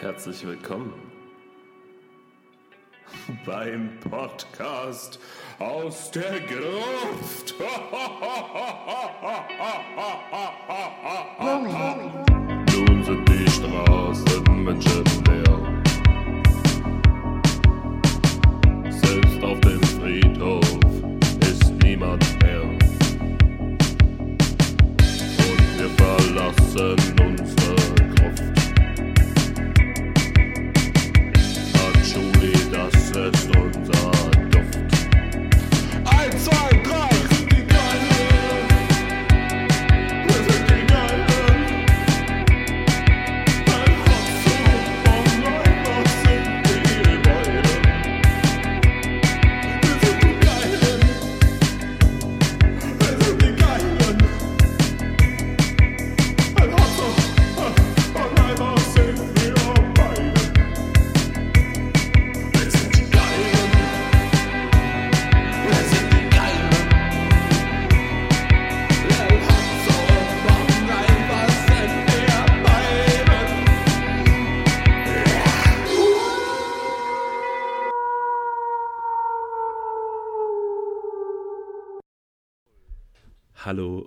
Herzlich willkommen beim Podcast aus der Gruft. Nun sind die Straßen menschenleer. Selbst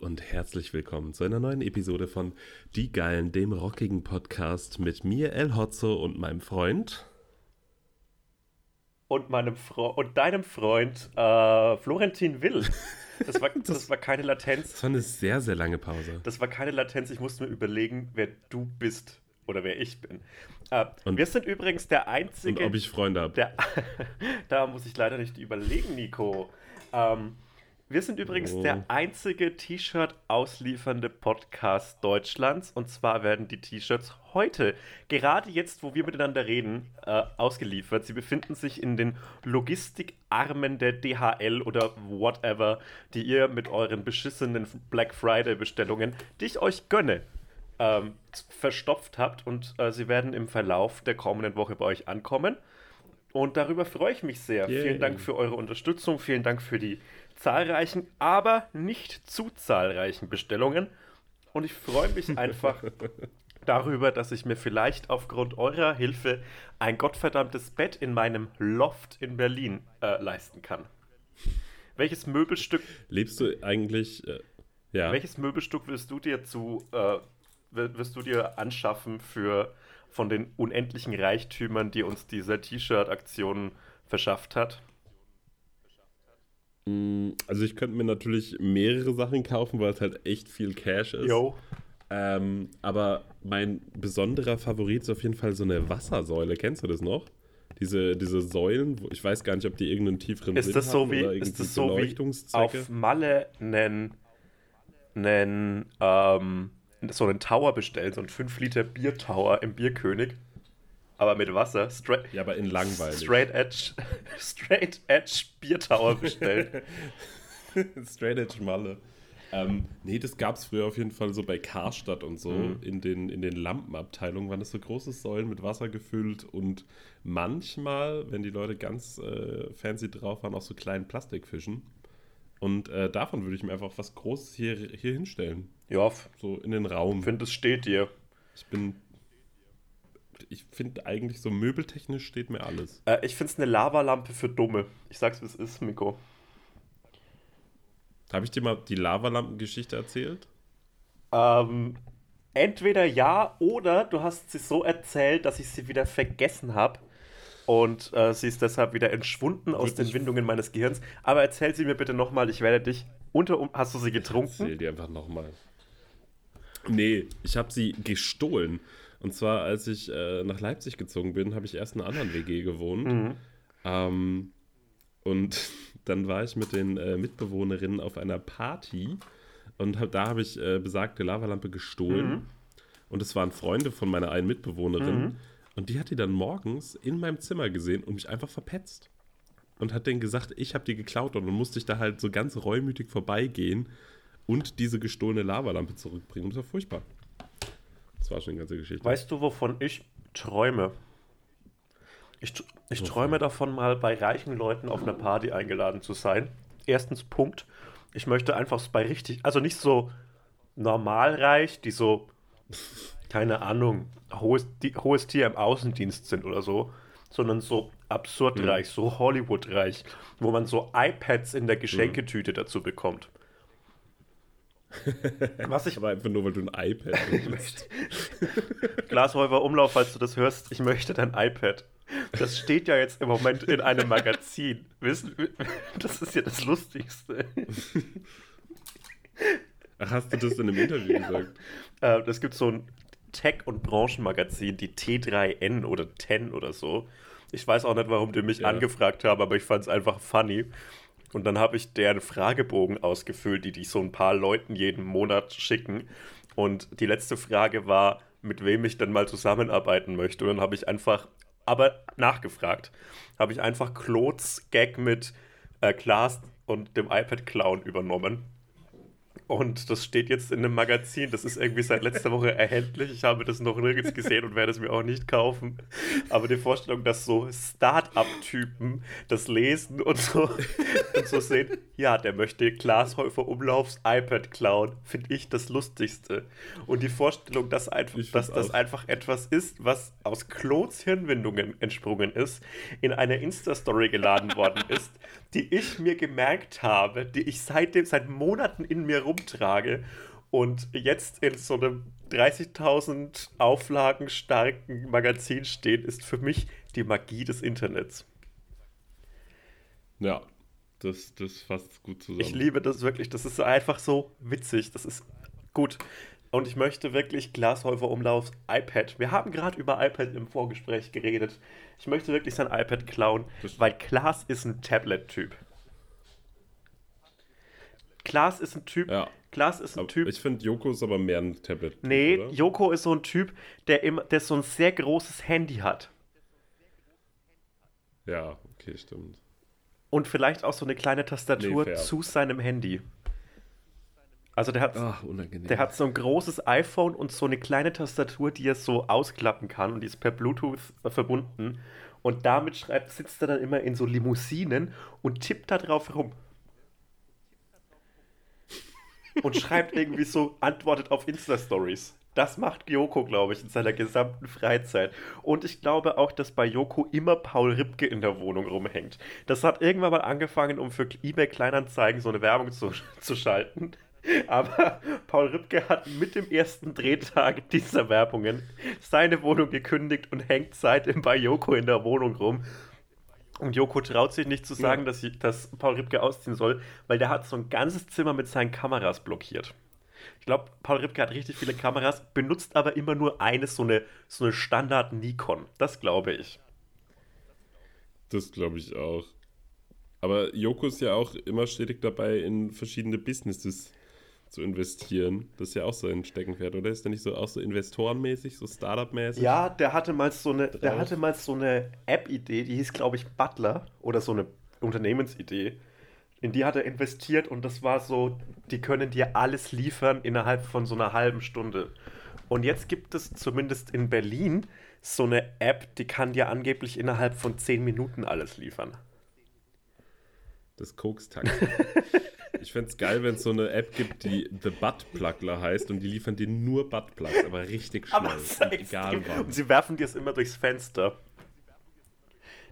und herzlich willkommen zu einer neuen Episode von Die Geilen, dem rockigen Podcast mit mir, El Hotzo und meinem Freund. und meinem Fre und deinem Freund äh, Florentin Will. Das war, das war keine Latenz. Das war eine sehr, sehr lange Pause. Das war keine Latenz. Ich musste mir überlegen, wer du bist oder wer ich bin. Äh, Und- wir sind übrigens der einzige. Und ob ich Freunde habe. da muss ich leider nicht überlegen, Nico. Ähm, wir sind übrigens Oh. der einzige T-Shirt ausliefernde Podcast Deutschlands. Und zwar werden die T-Shirts heute, gerade jetzt, wo wir miteinander reden, äh, ausgeliefert. Sie befinden sich in den Logistikarmen der DHL oder whatever, die ihr mit euren beschissenen Black Friday-Bestellungen, die ich euch gönne, ähm, verstopft habt. Und äh, sie werden im Verlauf der kommenden Woche bei euch ankommen. Und darüber freue ich mich sehr. Yay. Vielen Dank für eure Unterstützung, vielen Dank für die zahlreichen, aber nicht zu zahlreichen Bestellungen. Und ich freue mich einfach darüber, dass ich mir vielleicht aufgrund eurer Hilfe ein gottverdammtes Bett in meinem Loft in Berlin äh, leisten kann. Welches Möbelstück, Lebst du eigentlich. Äh, ja. welches Möbelstück willst du dir zu äh, wi- wirst du dir anschaffen für von den unendlichen Reichtümern, die uns diese T-Shirt-Aktion verschafft hat? Mm, Also, ich könnte mir natürlich mehrere Sachen kaufen, weil es halt echt viel Cash ist. Yo. Ähm, aber mein besonderer Favorit ist auf jeden Fall so eine Wassersäule. Kennst du das noch? Diese, diese Säulen, ich weiß gar nicht, ob die irgendeinen tieferen Ist Sinn das so haben wie, oder ist das so wie auf Malle einen, einen, ähm, so einen Tower bestellen, so einen 5 Liter Biertower im Bierkönig, aber mit Wasser, straight, Ja, aber in langweilig. straight Edge, straight Edge Biertower bestellen. Straight Edge Malle. Ähm, nee, das gab es früher auf jeden Fall so bei Karstadt und so. Mhm. In, den, in den Lampenabteilungen waren das so große Säulen mit Wasser gefüllt und manchmal, wenn die Leute ganz äh, fancy drauf waren, auch so kleinen Plastikfischen. Und äh, davon würde ich mir einfach was Großes hier, hier hinstellen. ja, So in den Raum. ich finde, es steht dir. Ich bin. Ich finde eigentlich so möbeltechnisch steht mir alles. Äh, ich finde es eine Lavalampe für Dumme. Ich sag's, wie es ist, Miko. Habe ich dir mal die Lavalampengeschichte erzählt? Ähm, entweder ja oder du hast sie so erzählt, dass ich sie wieder vergessen habe. Und äh, sie ist deshalb wieder entschwunden aus den Windungen meines Gehirns. Aber erzähl sie mir bitte nochmal, ich werde dich unter. Um hast du sie Erzähl getrunken? dir einfach nochmal. Nee, ich habe sie gestohlen. Und zwar, als ich äh, nach Leipzig gezogen bin, habe ich erst in einer anderen WG gewohnt. Mhm. Ähm, und dann war ich mit den äh, Mitbewohnerinnen auf einer Party. Und hab, da habe ich äh, besagte Lavalampe gestohlen. Mhm. Und es waren Freunde von meiner einen Mitbewohnerin. Mhm. Und die hat die dann morgens in meinem Zimmer gesehen und mich einfach verpetzt. Und hat denen gesagt, ich habe die geklaut. Und dann musste ich da halt so ganz reumütig vorbeigehen und diese gestohlene Lavalampe zurückbringen. Das war furchtbar. War schon eine ganze Geschichte. Weißt du, wovon ich träume? Ich, ich träume davon, mal bei reichen Leuten auf einer Party eingeladen zu sein. Erstens, Punkt. Ich möchte einfach bei richtig, also nicht so normal reich, die so keine Ahnung, hohes, die, hohes Tier im Außendienst sind oder so, sondern so absurd Mhm. reich, so Hollywood-reich, wo man so iPads in der Geschenketüte dazu bekommt. Was ich Aber einfach nur, weil du ein iPad hast. Glashäufer Umlauf, falls du das hörst, ich möchte dein iPad. Das steht ja jetzt im Moment in einem Magazin. Wissen, das ist ja das Lustigste. Ach, hast du das in einem Interview gesagt? Äh, Es gibt so ein Tech- und Branchenmagazin, die T3N oder 10 oder so. Ich weiß auch nicht, warum die mich Ja. angefragt haben, aber ich fand es einfach funny. Und dann habe ich deren Fragebogen ausgefüllt, die die so ein paar Leuten jeden Monat schicken. Und die letzte Frage war, mit wem ich denn mal zusammenarbeiten möchte. Und dann habe ich einfach, aber nachgefragt, habe ich einfach Claude's Gag mit äh, Klaas und dem iPad-Clown übernommen. Und das steht jetzt in einem Magazin. Das ist irgendwie seit letzter Woche erhältlich. Ich habe das noch nirgends gesehen und werde es mir auch nicht kaufen. Aber die Vorstellung, dass so Start-up-Typen das lesen und so, und so sehen, ja, der möchte Glashäufer Umlaufs iPad klauen, finde ich das Lustigste. Und die Vorstellung, dass, einfach, dass das auch. einfach etwas ist, was aus Claudes Hirnwindungen entsprungen ist, in einer Insta-Story geladen worden ist, die ich mir gemerkt habe, die ich seitdem, seit Monaten in mir rumtrage und jetzt in so einem 30.000 Auflagen starken Magazin steht, ist für mich die Magie des Internets. Ja, das, das fasst gut zusammen. Ich liebe das wirklich. Das ist einfach so witzig. Das ist gut. Und ich möchte wirklich Glashäufer Umlaufs iPad. Wir haben gerade über iPad im Vorgespräch geredet. Ich möchte wirklich sein iPad klauen, weil Klaas ist ein Tablet-Typ. Klaas ist ein Typ. Ja. Klaas ist ein Aber Typ. Ich finde, Joko ist aber mehr ein Tablet. nee, oder? Joko ist so ein Typ, der, immer, der so ein sehr großes Handy hat. Ja, okay, stimmt. Und vielleicht auch so eine kleine Tastatur Nee, zu seinem Handy. Also der hat, Ach. Der hat so ein großes iPhone und so eine kleine Tastatur, die er so ausklappen kann und die ist per Bluetooth äh, verbunden. Und damit schreibt, sitzt er dann immer in so Limousinen und tippt da drauf rum. Und schreibt irgendwie so, antwortet auf Insta-Stories. Das macht Joko, glaube ich, in seiner gesamten Freizeit. Und ich glaube auch, dass bei Joko immer Paul Ripke in der Wohnung rumhängt. Das hat irgendwann mal angefangen, um für eBay Kleinanzeigen so eine Werbung zu, zu schalten. Aber Paul Ripke hat mit dem ersten Drehtag dieser Werbungen seine Wohnung gekündigt und hängt seitdem bei Joko in der Wohnung rum. Und Joko traut sich nicht zu sagen, Ja. dass, dass Paul Ripke ausziehen soll, weil der hat so ein ganzes Zimmer mit seinen Kameras blockiert. Ich glaube, Paul Ripke hat richtig viele Kameras, benutzt aber immer nur eine, so eine, so eine Standard Nikon. Das glaube ich. Das glaube ich auch. Aber Joko ist ja auch immer stetig dabei, in verschiedene Businesses zu investieren. Das ist ja auch so ein Steckenpferd, oder? Ist der nicht so auch so investorenmäßig, so Startup-mäßig? Ja, der hatte mal so eine, der Drauf. hatte mal so eine App-Idee, die hieß, glaube ich, Butler oder so eine Unternehmensidee. In die hat er investiert und das war so, die können dir alles liefern innerhalb von so einer halben Stunde. Und jetzt gibt es zumindest in Berlin so eine App, die kann dir angeblich innerhalb von 10 Minuten alles liefern. Das Koks-Taxi. ich fände es geil, wenn es so eine App gibt, die The Butt Pluggler heißt und die liefern dir nur Buttplugs, aber richtig schnell. Aber und egal wann. Und sie werfen dir es immer durchs Fenster.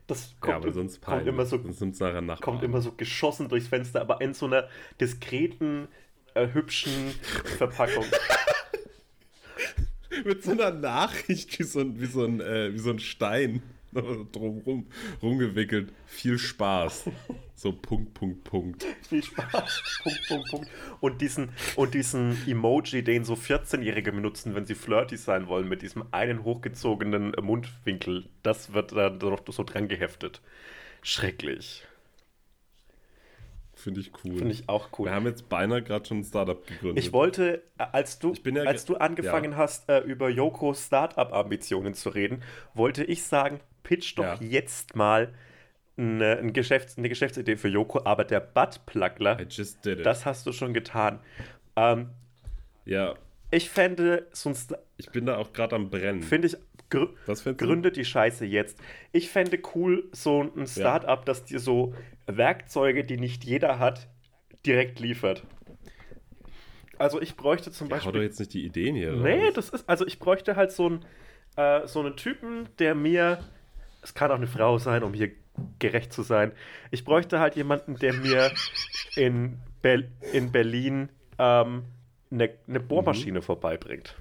Das kommt, ja, aber sonst kommt immer so sonst kommt immer so geschossen durchs Fenster, aber in so einer diskreten, äh, hübschen Verpackung. Mit so einer Nachricht wie so ein, wie so ein, äh, wie so ein Stein drumrum rumgewickelt. Viel Spaß. So Punkt, Punkt, Punkt. Viel Spaß. Punkt, Punkt, Punkt. Und diesen, und diesen Emoji, den so 14-Jährige benutzen, wenn sie flirty sein wollen, mit diesem einen hochgezogenen Mundwinkel, das wird dann noch so dran geheftet. Schrecklich. Finde ich cool. Finde ich auch cool. Wir haben jetzt beinahe gerade schon ein Startup gegründet. Ich wollte, äh, als du, ja als du angefangen hast, äh, über Yokos Startup-Ambitionen zu reden, wollte ich sagen, pitch doch Ja. jetzt mal eine, ein Geschäfts-, eine Geschäftsidee für Yoko, aber der it. das hast du schon getan. Ähm, ja, ich fände, sonst ich bin da auch gerade am Brennen. finde ich, du? gründet die Scheiße jetzt. Ich fände cool, so ein Startup, das dir so Werkzeuge, die nicht jeder hat, direkt liefert. Also ich bräuchte zum Ja, hau doch Beispiel. jetzt nicht die Ideen hier Nee, raus. das ist, also ich bräuchte halt so einen, äh, so einen Typen, der mir, es kann auch eine Frau sein, um hier gerecht zu sein, ich bräuchte halt jemanden, der mir in, Bel in Berlin ähm, eine, eine Bohrmaschine vorbeibringt.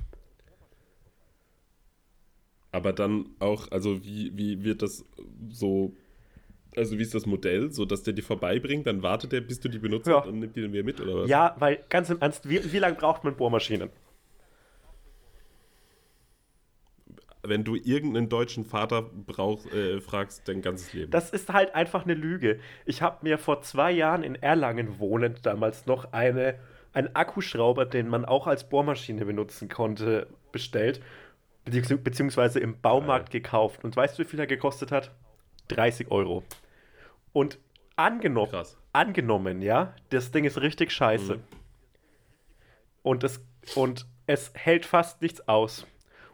Aber dann auch, also wie, wie wird das so, also wie ist das Modell, so dass der die vorbeibringt, dann wartet er, bis du die benutzt Ja. hast und nimmt die dann wieder mit, oder was? Ja, weil ganz im Ernst, wie, wie lange braucht man Bohrmaschinen? Wenn du irgendeinen deutschen Vater brauchst, äh, fragst, dein ganzes Leben. Das ist halt einfach eine Lüge. Ich habe mir vor zwei Jahren in Erlangen wohnend damals noch eine, einen Akkuschrauber, den man auch als Bohrmaschine benutzen konnte, bestellt. Beziehungs beziehungsweise im Baumarkt gekauft. Und weißt du, wie viel er gekostet hat? 30 Euro. Und angenommen, Krass. angenommen, ja, das Ding ist richtig scheiße. Mhm. Und, es, und es hält fast nichts aus.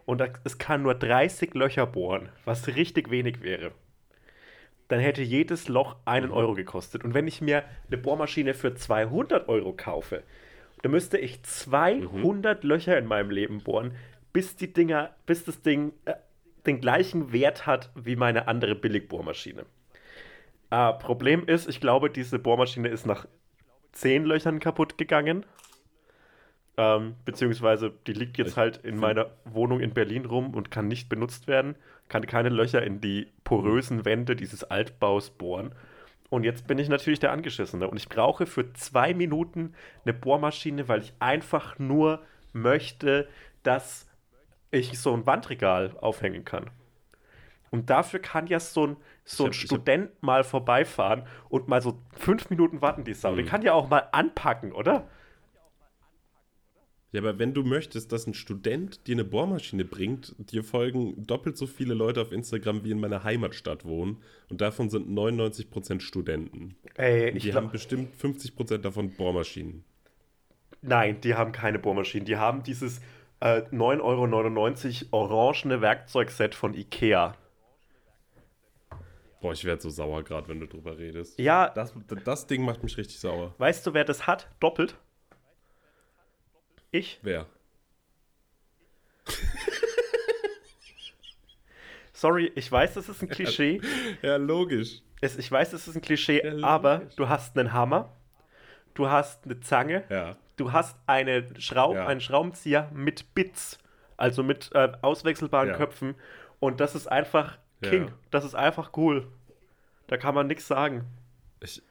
Und es kann nur 30 Löcher bohren, was richtig wenig wäre. Dann hätte jedes Loch einen Mhm. Euro gekostet. Und wenn ich mir eine Bohrmaschine für 200 Euro kaufe, dann müsste ich 200 Mhm. Löcher in meinem Leben bohren, bis die Dinger, bis das Ding äh, den gleichen Wert hat wie meine andere Billigbohrmaschine. Äh, Problem ist, ich glaube, diese Bohrmaschine ist nach 10 Löchern kaputt gegangen. Ähm, beziehungsweise die liegt jetzt Ich halt in meiner Wohnung in Berlin rum und kann nicht benutzt werden. Kann keine Löcher in die porösen Wände dieses Altbaus bohren. Und jetzt bin ich natürlich der Angeschissene. Und ich brauche für zwei Minuten eine Bohrmaschine, weil ich einfach nur möchte, dass ich so ein Wandregal aufhängen kann. Und dafür kann ja so ein, so ein hab- ich hab- Student mal vorbeifahren und mal so fünf Minuten warten, die Sau. Mhm. Die kann ja auch mal anpacken, oder? Ja, aber wenn du möchtest, dass ein Student dir eine Bohrmaschine bringt, dir folgen doppelt so viele Leute auf Instagram, wie in meiner Heimatstadt wohnen. Und davon sind 99% Studenten. Ey, Und ich die glaub- haben bestimmt 50% davon Bohrmaschinen. Nein, die haben keine Bohrmaschinen. Die haben dieses äh, 9,99 Euro orangene Werkzeugset von Ikea. Boah, ich werde so sauer gerade, wenn du drüber redest. Ja, Das, das Ding macht mich richtig sauer. weißt du, wer das hat? Doppelt? Ich? Wer? Sorry, ich weiß, das ist ein Klischee. Ja, logisch. Es, ich weiß, das ist ein Klischee, Ja, aber du hast einen Hammer, du hast eine Zange, Ja. du hast eine Schraub, Ja. einen Schraubenzieher mit Bits, also mit äh, auswechselbaren Ja. Köpfen. Und das ist einfach Ja. King. Das ist einfach cool. Da kann man nichts sagen. Ich,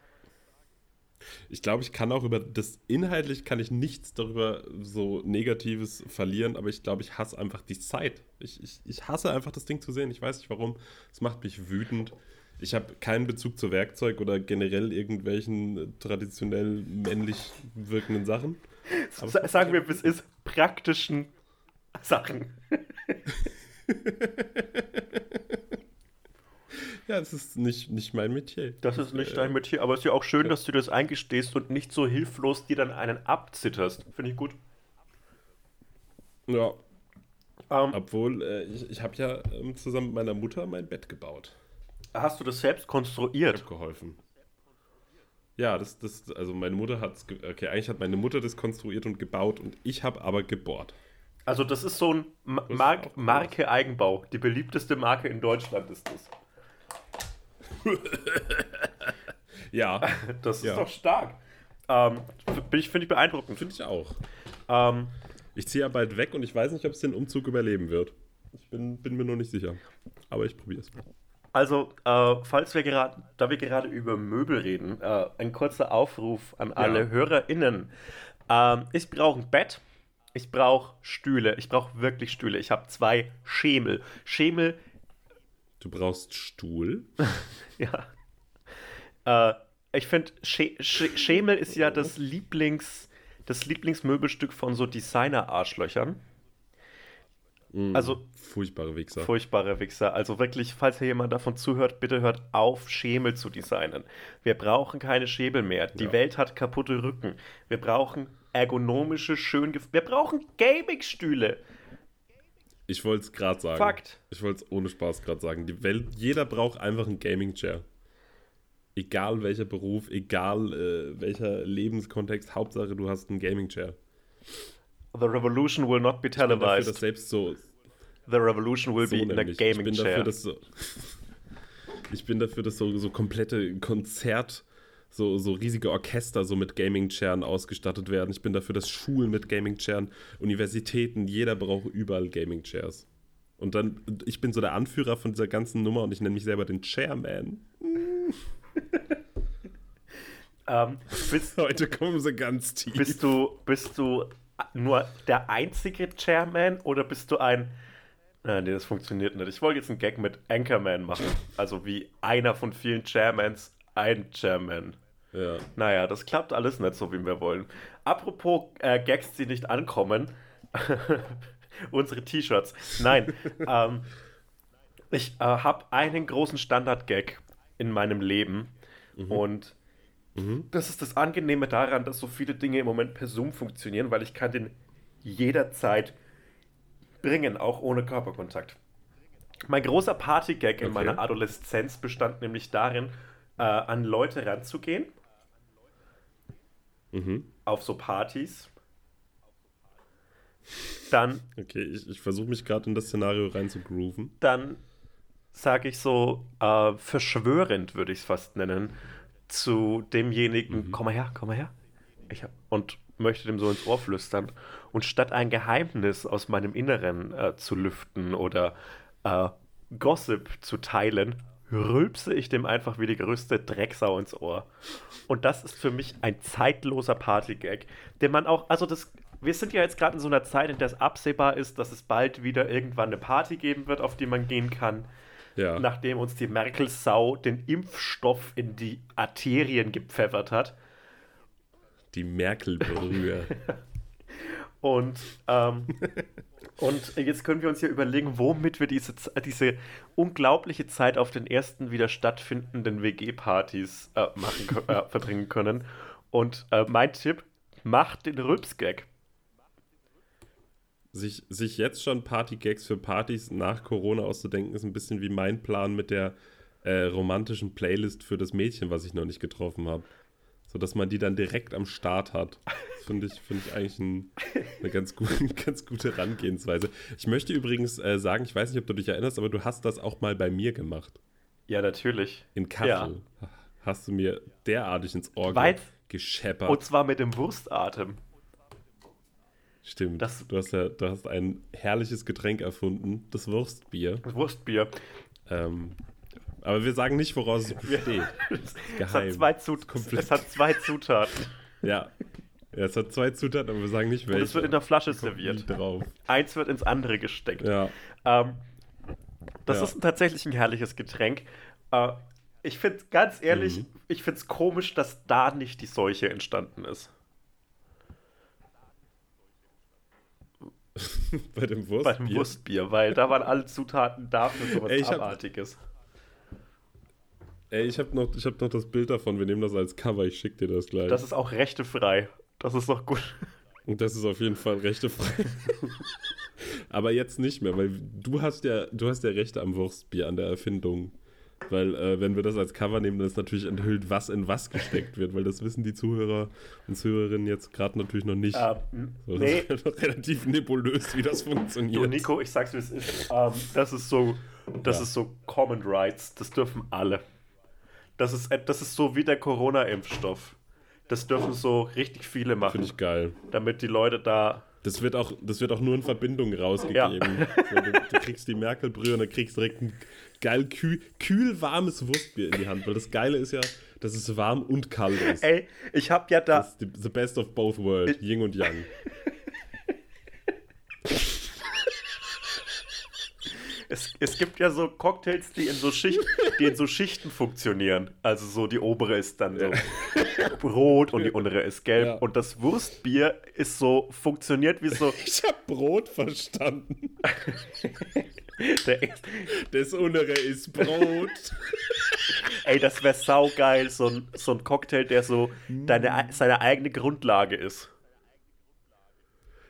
ich glaube, ich kann auch über das inhaltlich kann ich nichts darüber so Negatives verlieren, aber ich glaube, ich hasse einfach die Zeit. Ich, ich, ich hasse einfach das Ding zu sehen. Ich weiß nicht warum. Es macht mich wütend. Ich habe keinen Bezug zu Werkzeug oder generell irgendwelchen traditionell männlich wirkenden Sachen. Aber Sa sagen wir, es ist, praktischen Sachen. ja, es ist nicht, nicht mein Metier. Das ist nicht äh, dein Metier, aber es ist ja auch schön, dass du das eingestehst und nicht so hilflos dir dann einen abzitterst. Finde ich gut. Ja, Ähm, obwohl äh, ich, ich habe ja ähm, zusammen mit meiner Mutter mein Bett gebaut. hast du das selbst konstruiert? geholfen. Ja, das, das, also meine Mutter hat es, okay, eigentlich hat meine Mutter das konstruiert und gebaut und ich habe aber gebohrt. Also das ist so ein Ma Das ist Mark auch cool. Marke Eigenbau. Die beliebteste Marke in Deutschland ist das. Ja, Das ist Ja. doch stark. Ähm, ich, finde ich beeindruckend. finde ich auch. Ähm, Ich ziehe ja bald weg und ich weiß nicht, ob es den Umzug überleben wird. Ich bin, bin mir noch nicht sicher. Aber ich probiere es. also, äh, falls wir gerade, da wir gerade über Möbel reden, äh, ein kurzer Aufruf an alle HörerInnen. Ähm, ich brauche ein Bett. Ich brauche Stühle. Ich brauche wirklich Stühle. Ich habe zwei Schemel. Schemel, Du brauchst Stuhl. ja. Äh, ich finde, Sch Sch Schemel ist ja das Lieblings, das Lieblingsmöbelstück von so Designer-Arschlöchern. Mm, Also- Furchtbare Wichser. Furchtbare Wichser. Also wirklich, falls hier jemand davon zuhört, bitte hört auf, Schemel zu designen. Wir brauchen keine Schemel mehr. Die Ja. Welt hat kaputte Rücken. Wir brauchen ergonomische, schön... Wir brauchen Gaming-Stühle. Ich wollte es gerade sagen. Fakt. Ich wollte es ohne Spaß gerade sagen. Die Welt, jeder braucht einfach einen Gaming-Chair. Egal welcher Beruf, egal äh, welcher Lebenskontext, Hauptsache du hast einen Gaming-Chair. The revolution will not be Ich bin dafür, televised. dass selbst so, The revolution will so be in a gaming ich bin chair. dafür, dass so, ich bin dafür, dass so, so komplette Konzert, so, so riesige Orchester so mit Gaming-Chairen ausgestattet werden. Ich bin dafür, dass Schulen mit Gaming-Chairen, Universitäten, jeder braucht überall Gaming-Chairs. Und dann, ich bin so der Anführer von dieser ganzen Nummer und ich nenne mich selber den Chairman. ähm, bist, Heute kommen sie ganz tief. bist, du, bist du nur der einzige Chairman oder bist du ein. Nein, nee, das funktioniert nicht. Ich wollte jetzt einen Gag mit Anchorman machen. Also wie einer von vielen Chairmans ein Chairman. Ja. Naja, das klappt alles nicht so, wie wir wollen. Apropos äh, Gags, die nicht ankommen. Unsere T-Shirts. Nein. ähm, ich äh, habe einen großen Standard-Gag in meinem Leben. Und das ist das Angenehme daran, dass so viele Dinge im Moment per Zoom funktionieren, weil ich kann den jederzeit bringen, auch ohne Körperkontakt. Mein großer Party-Gag in Okay. meiner Adoleszenz bestand nämlich darin, äh, an Leute ranzugehen Mhm. auf so Partys. Dann, Okay, ich, ich versuche mich gerade in das Szenario reinzugrooven. dann sage ich so, äh, verschwörend würde ich es fast nennen, zu demjenigen, komm mal her, komm mal her. Ich hab, und möchte dem so ins Ohr flüstern. Und statt ein Geheimnis aus meinem Inneren äh, zu lüften oder äh, Gossip zu teilen, rülpse ich dem einfach wie die größte Drecksau ins Ohr. Und das ist für mich ein zeitloser Partygag, den man auch, also das, wir sind ja jetzt gerade in so einer Zeit, in der es absehbar ist, dass es bald wieder irgendwann eine Party geben wird, auf die man gehen kann, Ja. nachdem uns die Merkel-Sau den Impfstoff in die Arterien gepfeffert hat. Die Merkel-Brühe. Und, ähm, und jetzt können wir uns ja überlegen, womit wir diese, diese unglaubliche Zeit auf den ersten wieder stattfindenden WG-Partys äh, machen, äh, verbringen können. Und äh, mein Tipp, macht den Rülps-Gag. sich, sich jetzt schon Party-Gags für Partys nach Corona auszudenken, ist ein bisschen wie mein Plan mit der äh, romantischen Playlist für das Mädchen, was ich noch nicht getroffen habe. So dass man die dann direkt am Start hat. Das finde ich, find ich eigentlich ein, eine ganz, gut, ganz gute Herangehensweise. Ich möchte übrigens äh, sagen, ich weiß nicht, ob du dich erinnerst, aber du hast das auch mal bei mir gemacht. Ja, natürlich. In Kassel. Hast du mir derartig ins Ohr Weit- gescheppert. Und zwar mit dem Wurstatem. Stimmt. das- du, hast ja, du hast ein herrliches Getränk erfunden, das Wurstbier. Das Wurstbier. Ähm, aber wir sagen nicht, woraus es besteht. Es hat, zwei Zut es hat zwei Zutaten. Ja. ja. Es hat zwei Zutaten, aber wir sagen nicht, welche. Und es wird in der Flasche serviert. drauf. Eins wird ins andere gesteckt. Ja. Ähm, das Ja. ist tatsächlich ein herrliches Getränk. Äh, ich finde, ganz ehrlich, Mhm. ich finde es komisch, dass da nicht die Seuche entstanden ist. Bei dem Wurstbier. Bei dem Wurstbier, weil da waren alle Zutaten da für sowas Ey, ich hab- Abartiges. Ey, ich habe noch, ich hab noch das Bild davon. Wir nehmen das als Cover. Ich schicke dir das gleich. Das ist auch rechtefrei. Das ist doch gut. Und das ist auf jeden Fall rechtefrei. Aber jetzt nicht mehr, weil du hast ja, du hast ja Rechte am Wurstbier, an der Erfindung. Weil, äh, wenn wir das als Cover nehmen, dann ist natürlich enthüllt, was in was gesteckt wird, weil das wissen die Zuhörer und Zuhörerinnen jetzt gerade natürlich noch nicht. Ähm, So, nee, Das ist noch relativ nebulös, wie das du funktioniert. Nico, ich sag's wie es ist. Ähm, das ist so, das Ja. ist so Common Rights. Das dürfen alle. Das ist, das ist so wie der Corona-Impfstoff. Das dürfen so richtig viele machen, Finde ich geil. damit die Leute da Das wird auch, das wird auch nur in Verbindung rausgegeben. So, du, du kriegst die Merkel-Brühe und dann kriegst direkt ein geil kühl, kühl warmes Wurstbier in die Hand. Weil das Geile ist ja, dass es warm und kalt ist. Ey, ich hab ja da. Das ist the best of both worlds, Yin und Yang. Es, es gibt ja so Cocktails, die in so, Schicht, die in so Schichten funktionieren. Also so die obere ist dann so rot und die untere ist gelb. Ja. Und das Wurstbier ist so, funktioniert wie so. Ich hab Brot verstanden. Der, Das untere ist Brot. ey, das wäre saugeil, so ein, so ein Cocktail, der so deine, seine eigene Grundlage ist.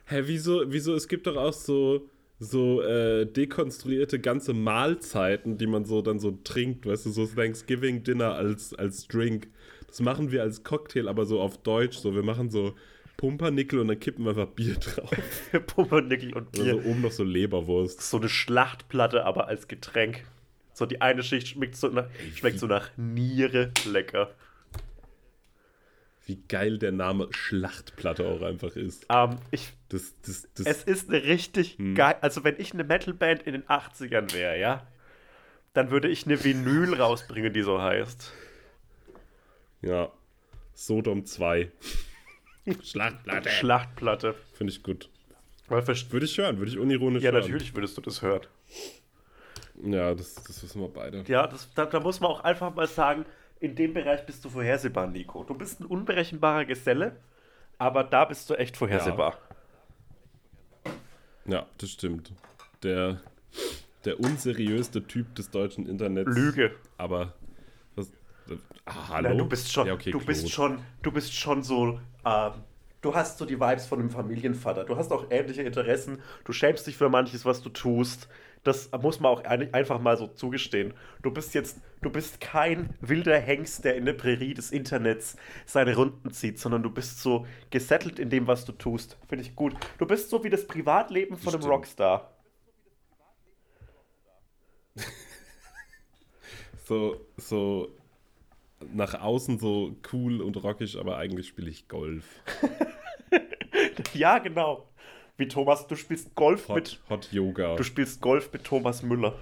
Hä, wieso, wieso, es gibt doch auch so, so äh, dekonstruierte ganze Mahlzeiten, die man so dann so trinkt, weißt du, so Thanksgiving Dinner als, als Drink. Das machen wir als Cocktail, aber so auf Deutsch, so wir machen so Pumpernickel und dann kippen wir einfach Bier drauf. Pumpernickel und Also Bier. oben noch so Leberwurst. So eine Schlachtplatte, aber als Getränk. So die eine Schicht schmeckt so nach, schmeckt so nach Niere. Lecker. Wie geil der Name Schlachtplatte auch einfach ist. Ähm, ich, Das, das, das, es ist eine richtig Hm. geil. Also, wenn ich eine Metalband in den 80ern wäre, ja, dann würde ich eine Vinyl rausbringen, die so heißt. ja. Sodom 2. Schlachtplatte. Schlachtplatte. Finde ich gut. Weil Würde ich hören, würde ich unironisch ja, hören. natürlich würdest du das hören. Ja, das, das wissen wir beide. Ja, das, da, da muss man auch einfach mal sagen, in dem Bereich bist du vorhersehbar, Nico. Du bist ein unberechenbarer Geselle, aber da bist du echt vorhersehbar. Ja, das stimmt. Der, der unseriöste Typ des deutschen Internets. Lüge. Aber. Was, ah, hallo? Ja, du bist schon, Ja, okay, du bist schon, du bist schon so, ähm, du hast so die Vibes von einem Familienvater. Du hast auch ähnliche Interessen. Du schämst dich für manches, was du tust. Das muss man auch ein- einfach mal so zugestehen. Du bist jetzt, du bist kein wilder Hengst, der in der Prärie des Internets seine Runden zieht, sondern du bist so gesettelt in dem, was du tust. Finde ich gut. Du bist so wie das Privatleben von einem Stimmt. Rockstar. So, so nach außen so cool und rockig, aber eigentlich spiele ich Golf. Ja, genau. Wie Thomas, du spielst Golf mit Hot, Hot Yoga. Du spielst Golf mit Thomas Müller.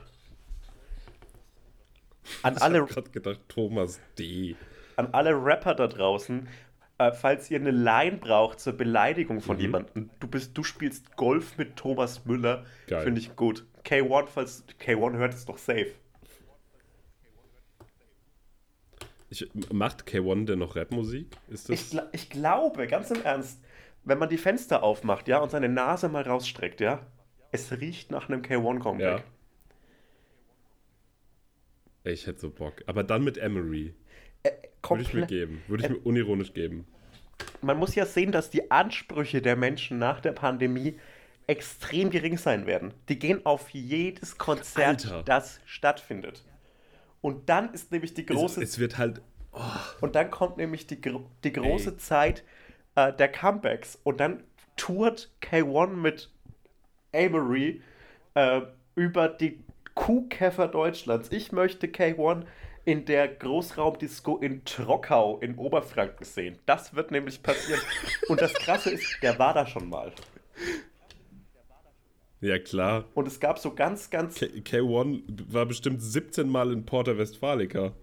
An ich alle, habe gerade gedacht, Thomas D. an alle Rapper da draußen, äh, falls ihr eine Line braucht zur Beleidigung von Mhm. jemandem, du, bist, du spielst Golf mit Thomas Müller, finde ich gut. K1, falls K1 hört, ist doch safe. Ich, macht K1 denn noch Rapmusik? Ist das? Ich, gla- ich glaube, ganz im Ernst, wenn man die Fenster aufmacht, ja, und seine Nase mal rausstreckt, ja, es riecht nach einem K1-Comeback. ja. Ich hätte so Bock. Aber dann mit Emery. Würde ich mir geben. Würde ich mir unironisch geben. man muss ja sehen, dass die Ansprüche der Menschen nach der Pandemie extrem gering sein werden. Die gehen auf jedes Konzert, Alter. das stattfindet. Und dann ist nämlich die große Es, es wird halt. und dann kommt nämlich die, die große Ey. Zeit äh, der Comebacks und dann tourt K1 mit Amory äh, über die Kuhkäfer Deutschlands. Ich möchte K1 in der Großraumdisco in Trockau in Oberfranken sehen. Das wird nämlich passieren. und das Krasse ist, der war da schon mal. Ja, klar. Und es gab so ganz, ganz K K1 war bestimmt 17 Mal in Porta Westfalica.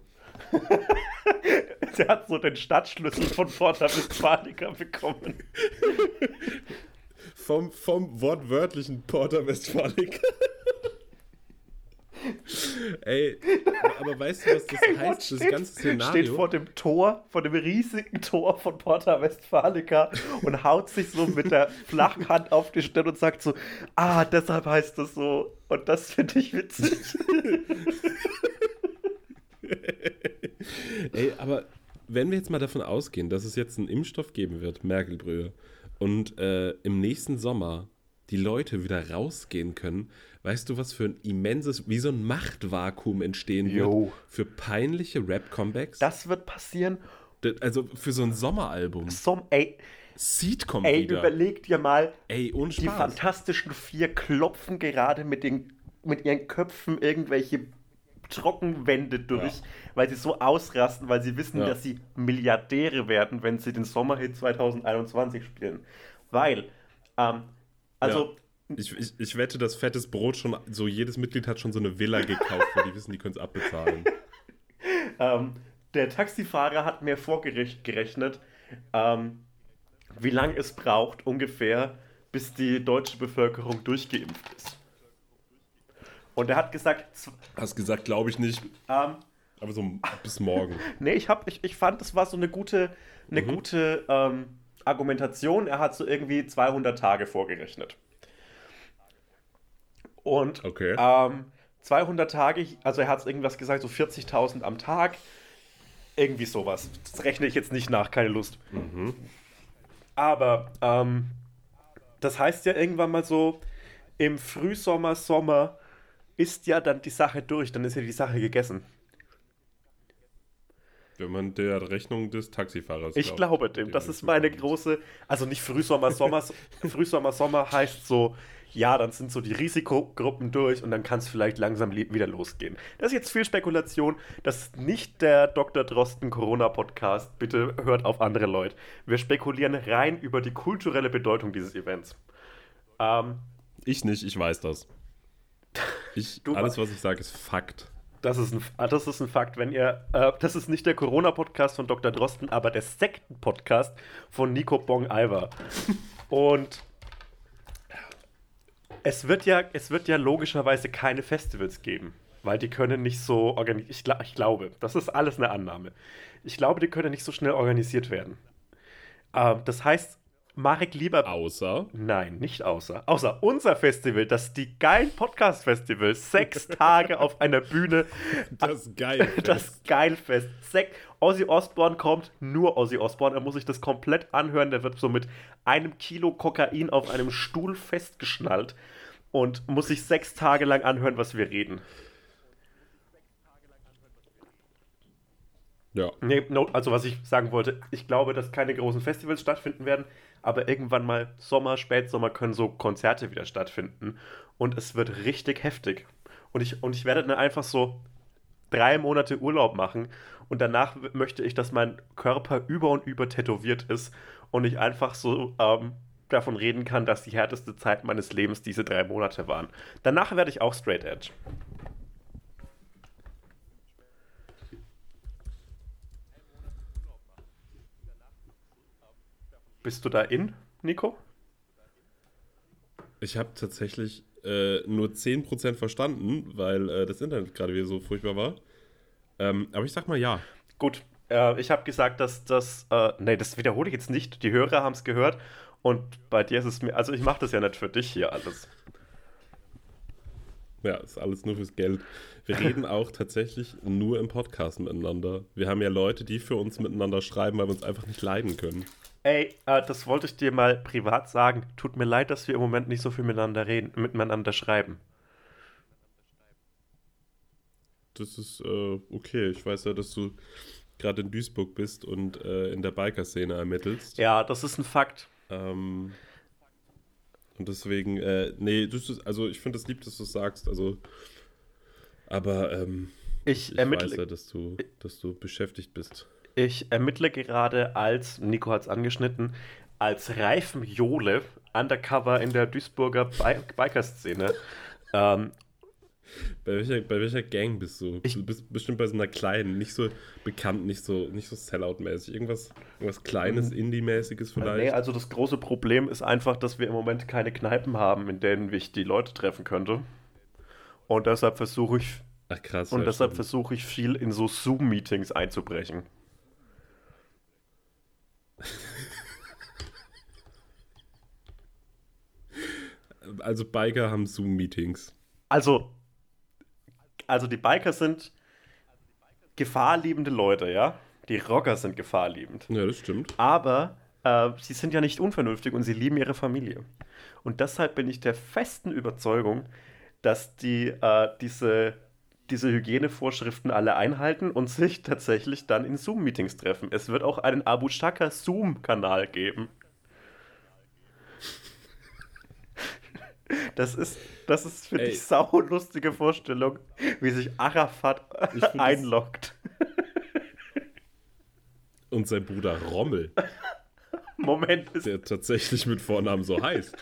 Der hat so den Stadtschlüssel von Porta Westfalica bekommen. Vom, vom wortwörtlichen Porta Westfalica. Ey, aber weißt du, was das heißt, das ganze Szenario? steht vor dem Tor, vor dem riesigen Tor von Porta Westfalica und haut sich so mit der flachen Hand auf die Stirn und sagt so, ah, deshalb heißt das so. Und das finde ich witzig. Ey, aber wenn wir jetzt mal davon ausgehen, dass es jetzt einen Impfstoff geben wird, Merkelbrühe, und äh, im nächsten Sommer die Leute wieder rausgehen können, weißt du, was für ein immenses, wie so ein Machtvakuum entstehen Jo. wird für peinliche Rap-Comebacks? Das wird passieren. Also für so ein Sommeralbum. Som, ey, Seed kommt ey wieder. überleg dir mal, Ey, die. Fantastischen Vier klopfen gerade mit, den, mit ihren Köpfen irgendwelche Trockenwände durch, Ja. weil sie so ausrasten, weil sie wissen, Ja. dass sie Milliardäre werden, wenn sie den Sommerhit 2021 spielen. Weil, ähm, also, Ich, ich, ich wette, das fettes Brot schon, so jedes Mitglied hat schon so eine Villa gekauft, weil die wissen, die können es abbezahlen. ähm, der Taxifahrer hat mir vorgerechnet, ähm, wie lange es braucht ungefähr, bis die deutsche Bevölkerung durchgeimpft ist. Und er hat gesagt, Hast gesagt, glaube ich nicht, ähm, aber so bis morgen. Nee, ich, hab, ich, ich fand, das war so eine gute, eine Mhm. gute ähm, Argumentation. Er hat so irgendwie 200 Tage vorgerechnet. Und Okay. ähm, 200 Tage, also er hat irgendwas gesagt, so 40.000 am Tag. Irgendwie sowas. Das rechne ich jetzt nicht nach, keine Lust. Aber ähm, das heißt ja irgendwann mal so, im Frühsommer, Sommer ist ja dann die Sache durch, dann ist ja die Sache gegessen. Wenn man der Rechnung des Taxifahrers Ich glaubt, glaube dem. Das ist meine große. Also nicht Frühsommer, Sommer. Frühsommer, Sommer heißt so, ja, dann sind so die Risikogruppen durch und dann kann es vielleicht langsam wieder losgehen. Das ist jetzt viel Spekulation. Das ist nicht der Dr. Drosten Corona-Podcast. Bitte hört auf andere Leute. Wir spekulieren rein über die kulturelle Bedeutung dieses Events. Ähm, Ich nicht, ich weiß das. Ich, Du- alles, was ich sage, ist Fakt. Das ist ein, ah, das ist ein Fakt, wenn ihr, äh, das ist nicht der Corona-Podcast von Dr. Drosten, aber der Sekten-Podcast von Nico Bong-Alver. Und es wird, ja, es wird ja logischerweise keine Festivals geben, weil die können nicht so organisiert, ich, ich glaube, das ist alles eine Annahme. Ich glaube, die können nicht so schnell organisiert werden. Ähm, das heißt, Marek lieber Außer, Nein, nicht außer. Außer unser Festival, das die geilen Podcast-Festivals, sechs Tage auf einer Bühne, das geil. das Geilfest. Sek Ozzy Osbourne kommt, nur Ozzy Osbourne, er muss sich das komplett anhören, der wird so mit einem Kilo Kokain auf einem Stuhl festgeschnallt und muss sich sechs Tage lang anhören, was wir reden. ja. Nee, no, also was ich sagen wollte, ich glaube, dass keine großen Festivals stattfinden werden, aber irgendwann mal Sommer, Spätsommer können so Konzerte wieder stattfinden und es wird richtig heftig. Und ich, und ich werde dann einfach so drei Monate Urlaub machen und danach möchte ich, dass mein Körper über und über tätowiert ist und ich einfach so ähm, davon reden kann, dass die härteste Zeit meines Lebens diese drei Monate waren. Danach werde ich auch straight edge. Bist du da in, Nico? Ich habe tatsächlich äh, nur 10% verstanden, weil äh, das Internet gerade wieder so furchtbar war. Ähm, aber ich sag mal ja. Gut, äh, ich habe gesagt, dass das, äh, nee, das wiederhole ich jetzt nicht. Die Hörer haben es gehört und bei dir ist es mir, also ich mache das ja nicht für dich hier alles. Ja, ist alles nur fürs Geld. Wir reden auch tatsächlich nur im Podcast miteinander. Wir haben ja Leute, die für uns miteinander schreiben, weil wir uns einfach nicht leiden können. Ey, äh, das wollte ich dir mal privat sagen. Tut mir leid, dass wir im Moment nicht so viel miteinander reden, miteinander schreiben. Das ist äh, okay. Ich weiß ja, dass du gerade in Duisburg bist und äh, in der Biker-Szene ermittelst. Ja, das ist ein Fakt. Ähm, und deswegen, äh, nee, das ist, also ich finde es lieb, dass du es sagst. Also, aber ähm, Ich ich ermittle, weiß ja, dass du, dass du beschäftigt bist. Ich ermittle gerade als, Nico hat es angeschnitten, als Reifenjole undercover in der Duisburger Bi Biker-Szene. Ähm, Bei welcher, bei welcher Gang bist du? Ich- du bist bestimmt bei so einer kleinen, nicht so bekannt, nicht so, nicht so Sellout-mäßig. Irgendwas, irgendwas Kleines, Indie-mäßiges Nee, vielleicht. also das große Problem ist einfach, dass wir im Moment keine Kneipen haben, in denen ich die Leute treffen könnte. Und deshalb versuche ich Ach krass. und deshalb versuche ich viel in so Zoom-Meetings einzubrechen. Also Biker haben Zoom-Meetings. Also, also die Biker sind gefahrliebende Leute, ja? Die Rocker sind gefahrliebend. Ja, das stimmt. Aber äh, sie sind ja nicht unvernünftig und sie lieben ihre Familie. Und deshalb bin ich der festen Überzeugung, dass die äh, diese, diese Hygienevorschriften alle einhalten und sich tatsächlich dann in Zoom-Meetings treffen. Es wird auch einen Abu Shaka Zoom-Kanal geben. Das ist, das ist für Ey. die saulustige Vorstellung, wie sich Arafat Ich einloggt. Und sein Bruder Rommel, Moment, ist der tatsächlich mit Vornamen so heißt.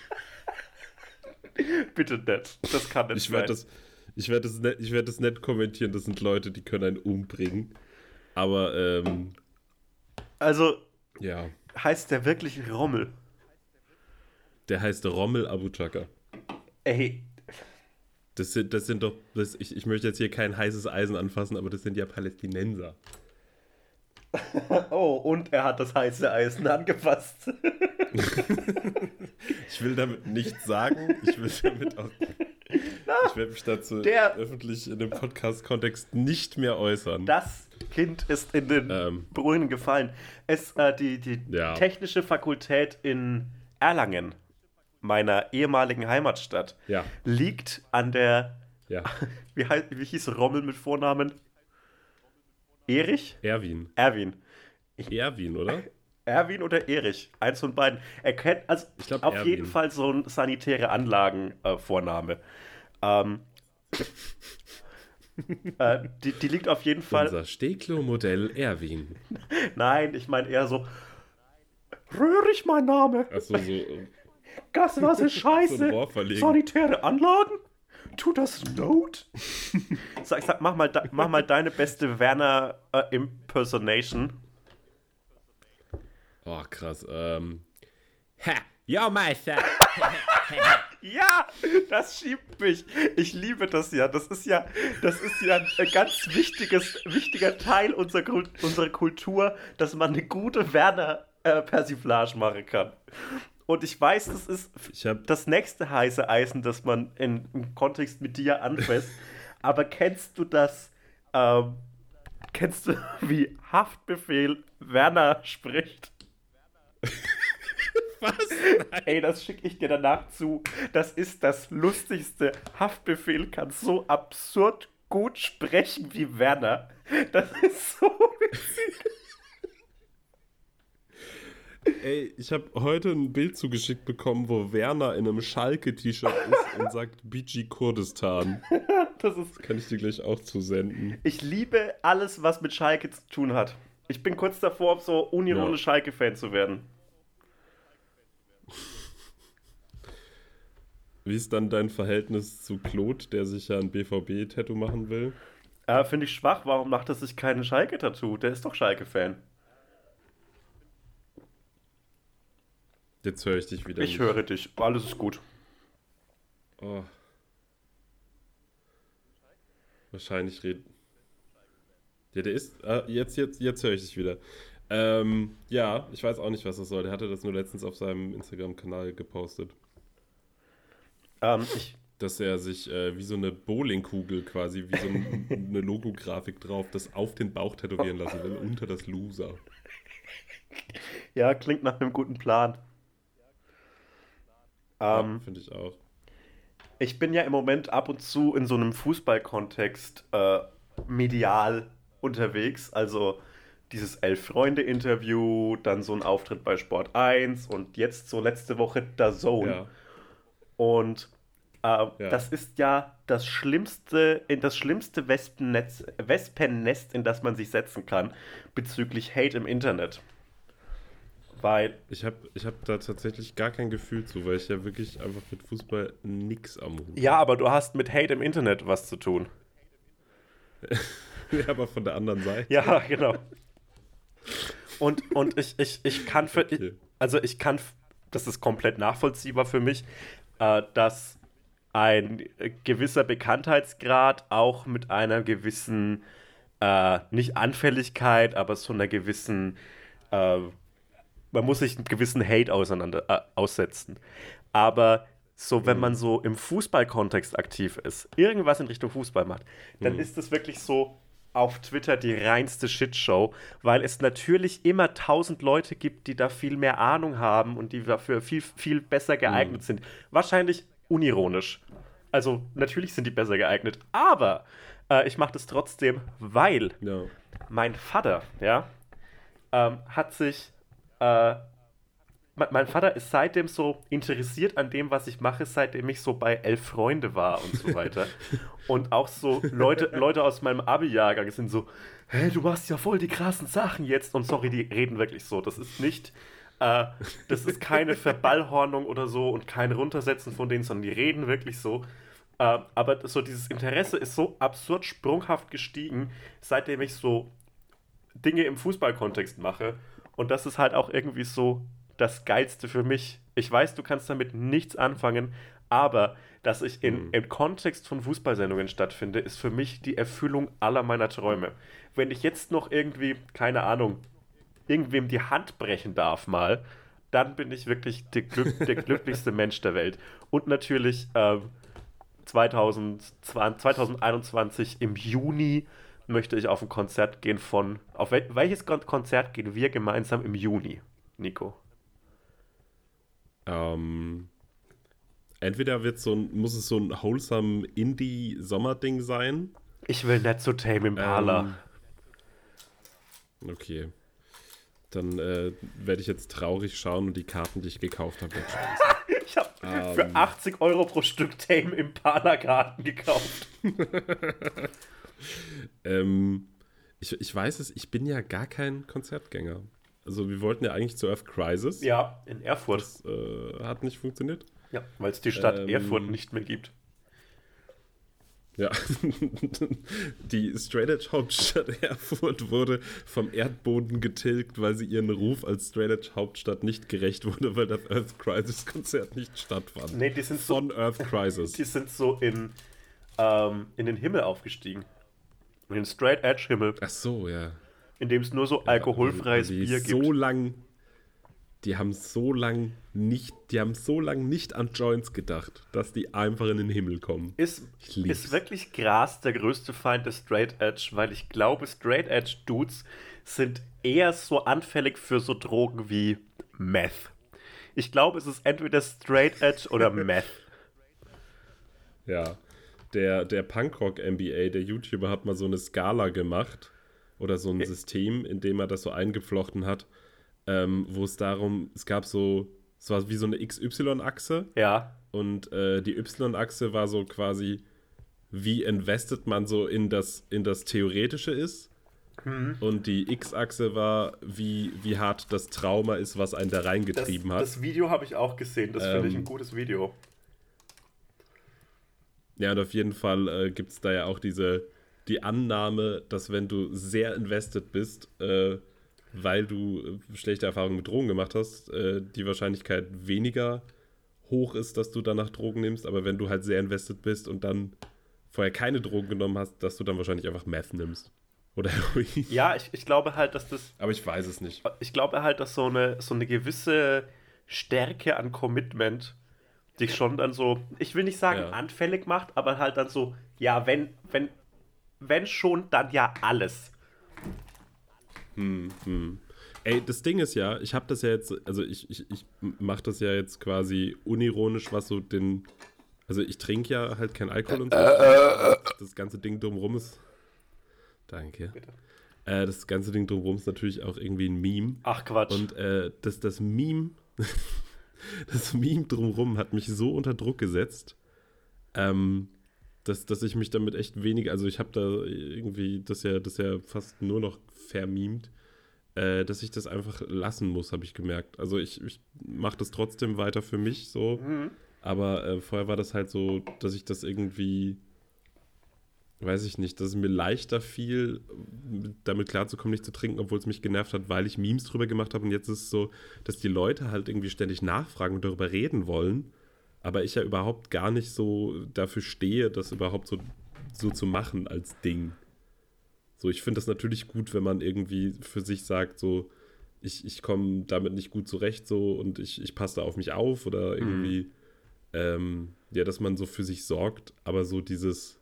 bitte nett. Das kann nicht Ich werde sein. das, ich werd das, net- ich werd das nett kommentieren. Das sind Leute, die können einen umbringen. Aber, ähm, Also ja. heißt der wirklich Rommel? Der heißt Rommel Abu Chaka. Ey, Das sind, das sind doch, das, ich, ich möchte jetzt hier kein heißes Eisen anfassen, aber das sind ja Palästinenser. oh, und er hat das heiße Eisen angefasst. Ich will damit nichts sagen. Ich will damit auch. Ich werde mich dazu Der- öffentlich in dem Podcast-Kontext nicht mehr äußern. Das Kind ist in den Ähm. Brunnen gefallen. Es, äh, die die Ja. Technische Fakultät in Erlangen, meiner ehemaligen Heimatstadt, Ja, liegt an der, ja. wie, heißt, wie hieß Rommel mit Vornamen? Erich? Erwin. Erwin. Erwin, oder? Erwin oder Erich? Eins von beiden. Er kennt also Ich glaub, auf Erwin. jeden Fall so ein sanitäre Anlagen-Vorname. Ähm, äh, die, die liegt auf jeden Fall. Unser Steglo-Modell Erwin. Nein, ich meine eher so. Röhrig mein Name. Achso, so. äh, Gaswasser scheiße. Verlegen. Sanitäre Anlagen? Tut das Not? sag, sag, mach mal, mach mal deine beste Werner äh, Impersonation. Oh, krass. Ähm. Ha! Ja, Meister! Ja, das schiebt mich. Ich liebe das ja. Das ist ja, das ist ja ein ganz wichtiges, wichtiger Teil unserer, unserer Kultur, dass man eine gute Werner-Persiflage machen kann. Und ich weiß, das ist das nächste heiße Eisen, das man in, im Kontext mit dir anfasst. Aber kennst du das? Ähm, kennst du, wie Haftbefehl Werner spricht? Was? Ey, das schicke ich dir danach zu. Das ist das lustigste. Haftbefehl kann so absurd gut sprechen wie Werner. Das ist so witzig. Ey, ich habe heute ein Bild zugeschickt bekommen, wo Werner in einem Schalke-T-Shirt ist und sagt BG Kurdistan. Das ist, Kann ich dir gleich auch zusenden. ich liebe alles, was mit Schalke zu tun hat. Ich bin kurz davor, so unironisch Schalke-Fan zu werden. Wie ist dann dein Verhältnis zu Claude, der sich ja ein BVB-Tattoo machen will? Äh, Finde ich schwach. Warum macht er sich keine Schalke-Tattoo? Der ist doch Schalke-Fan. Jetzt höre ich dich wieder. Ich nicht. höre dich. Alles ist gut. Oh. Wahrscheinlich redet. Ja, der ist. Ah, jetzt, jetzt, jetzt höre ich dich wieder. Ähm, ja, ich weiß auch nicht, was das soll. Der hatte das nur letztens auf seinem Instagram-Kanal gepostet. Ähm, ich, Dass er sich äh, wie so eine Bowlingkugel quasi, wie so ein, eine Logografik drauf, das auf den Bauch tätowieren lassen will, unter das Loser. ja, klingt nach einem guten Plan. Ähm, ja, finde ich auch. Ich bin ja im Moment ab und zu in so einem Fußballkontext äh, medial unterwegs. Also dieses Elf-Freunde-Interview, dann so ein Auftritt bei Sport 1 und jetzt so letzte Woche der Zone. Ja. Und äh, das ist ja das schlimmste, in das schlimmste Wespennetz, Wespennest, in das man sich setzen kann, bezüglich Hate im Internet. Weil Ich habe ich hab da tatsächlich gar kein Gefühl zu, weil ich ja wirklich einfach mit Fußball nix am Hut Ja, aber du hast mit Hate im Internet was zu tun. Ja, aber von der anderen Seite. Ja, genau. Und, und ich, ich, ich kann für. Okay. Also ich kann, das ist komplett nachvollziehbar für mich, äh, dass ein gewisser Bekanntheitsgrad auch mit einer gewissen, äh, nicht Anfälligkeit, aber so einer gewissen, äh, man muss sich einen gewissen Hate auseinander, äh, aussetzen. Aber so, wenn man so im Fußballkontext aktiv ist, irgendwas in Richtung Fußball macht, dann ist es wirklich so auf Twitter die reinste Shitshow, weil es natürlich immer tausend Leute gibt, die da viel mehr Ahnung haben und die dafür viel, viel besser geeignet sind. Wahrscheinlich unironisch. Also natürlich sind die besser geeignet, aber äh, ich mache das trotzdem, weil Ja. mein Vater, ja, ähm, hat sich, äh, mein, Vater ist seitdem so interessiert an dem, was ich mache, seitdem ich so bei Elf Freunde war und so weiter. und auch so Leute, Leute aus meinem Abi-Jahrgang sind so, hey, du machst ja voll die krassen Sachen jetzt. Und sorry, die reden wirklich so. Das ist nicht, äh, das ist keine Verballhornung oder so und kein Runtersetzen von denen, sondern die reden wirklich so. Äh, aber so dieses Interesse ist so absurd sprunghaft gestiegen, seitdem ich so Dinge im Fußballkontext mache. Und das ist halt auch irgendwie so das Geilste für mich. Ich weiß, du kannst damit nichts anfangen, aber dass ich in, im Kontext von Fußballsendungen stattfinde, ist für mich die Erfüllung aller meiner Träume. Wenn ich jetzt noch irgendwie, keine Ahnung, irgendwem die Hand brechen darf mal, dann bin ich wirklich der, Glück, der glücklichste Mensch der Welt. Und natürlich ähm, 2020, 2021 im Juni möchte ich auf ein Konzert gehen von. Auf wel, welches Kon Konzert gehen wir gemeinsam im Juni, Nico? Ähm, entweder wird so ein, muss es so ein wholesome Indie-Sommerding sein. Ich will nicht zu Tame Impala. Ähm, Okay. Dann äh, werde ich jetzt traurig schauen und die Karten, die ich gekauft habe. Ich habe für Ähm. 80 Euro pro Stück Tame Impala-Karten gekauft. ähm, ich, ich weiß es, ich bin ja gar kein Konzertgänger. Also wir wollten ja eigentlich zu Earth Crisis. Ja, in Erfurt. Das äh, hat nicht funktioniert. Ja, weil es die Stadt Ähm. Erfurt nicht mehr gibt. Ja, die Straight Edge Hauptstadt Erfurt wurde vom Erdboden getilgt, weil sie ihren Ruf als Straight Edge Hauptstadt nicht gerecht wurde, weil das Earth Crisis Konzert nicht stattfand. Nee, die sind so, Von Earth Crisis. die sind so in, ähm, in den Himmel aufgestiegen. In den Straight Edge Himmel, Ach so, ja. In dem es nur so alkoholfreies die Bier so gibt. lang, die haben so lang nicht, die haben so lang nicht an Joints gedacht, dass die einfach in den Himmel kommen. Ist, ist wirklich Gras der größte Feind des Straight Edge, weil ich glaube, Straight Edge Dudes sind eher so anfällig für so Drogen wie Meth. Ich glaube, es ist entweder Straight Edge oder Meth. Ja. Der, der Punkrock-MBA, der YouTuber, hat mal so eine Skala gemacht oder so ein System, in dem er das so eingeflochten hat, ähm, wo es darum, es gab so, es war wie so eine XY-Achse Ja, und äh, die Y-Achse war so quasi, wie invested man so in das, in das Theoretische ist. Und die X-Achse war, wie, wie hart das Trauma ist, was einen da das, reingetrieben hat. das Video habe ich auch gesehen. Das finde ich Ähm, ein gutes Video. Ja, und auf jeden Fall äh, gibt es da ja auch diese, die Annahme, dass wenn du sehr invested bist, äh, weil du äh, schlechte Erfahrungen mit Drogen gemacht hast, äh, die Wahrscheinlichkeit weniger hoch ist, dass du danach Drogen nimmst. Aber wenn du halt sehr invested bist und dann vorher keine Drogen genommen hast, dass du dann wahrscheinlich einfach Meth nimmst. Oder Heroin. Ja, ich, ich glaube halt, dass das Aber ich weiß es nicht. ich glaube halt, dass so eine, so eine gewisse Stärke an Commitment dich schon dann so, ich will nicht sagen Ja. anfällig macht, aber halt dann so, ja, wenn, wenn, wenn schon, dann ja alles. Ey, das Ding ist ja, ich habe das ja jetzt, also ich, ich, ich mache das ja jetzt quasi unironisch, was so den, also ich trinke ja halt kein Alkohol und so. Das ganze Ding drumrum ist, danke. Bitte. Äh, das ganze Ding drumrum ist natürlich auch irgendwie ein Meme. Ach Quatsch. Und äh, das, das Meme, das Meme drumrum hat mich so unter Druck gesetzt, ähm, dass, dass ich mich damit echt wenig, also ich habe da irgendwie das ja, das ja fast nur noch vermemt, äh, dass ich das einfach lassen muss, habe ich gemerkt. Also ich, ich mache das trotzdem weiter für mich so, aber äh, vorher war das halt so, dass ich das irgendwie weiß ich nicht, dass es mir leichter fiel, damit klarzukommen, nicht zu trinken, obwohl es mich genervt hat, weil ich Memes drüber gemacht habe. Und jetzt ist es so, dass die Leute halt irgendwie ständig nachfragen und darüber reden wollen, aber ich ja überhaupt gar nicht so dafür stehe, das überhaupt so, so zu machen als Ding. So, ich finde das natürlich gut, wenn man irgendwie für sich sagt, so, ich, ich komme damit nicht gut zurecht, so, und ich, ich passe da auf mich auf oder irgendwie, ähm, ja, dass man so für sich sorgt, aber so dieses,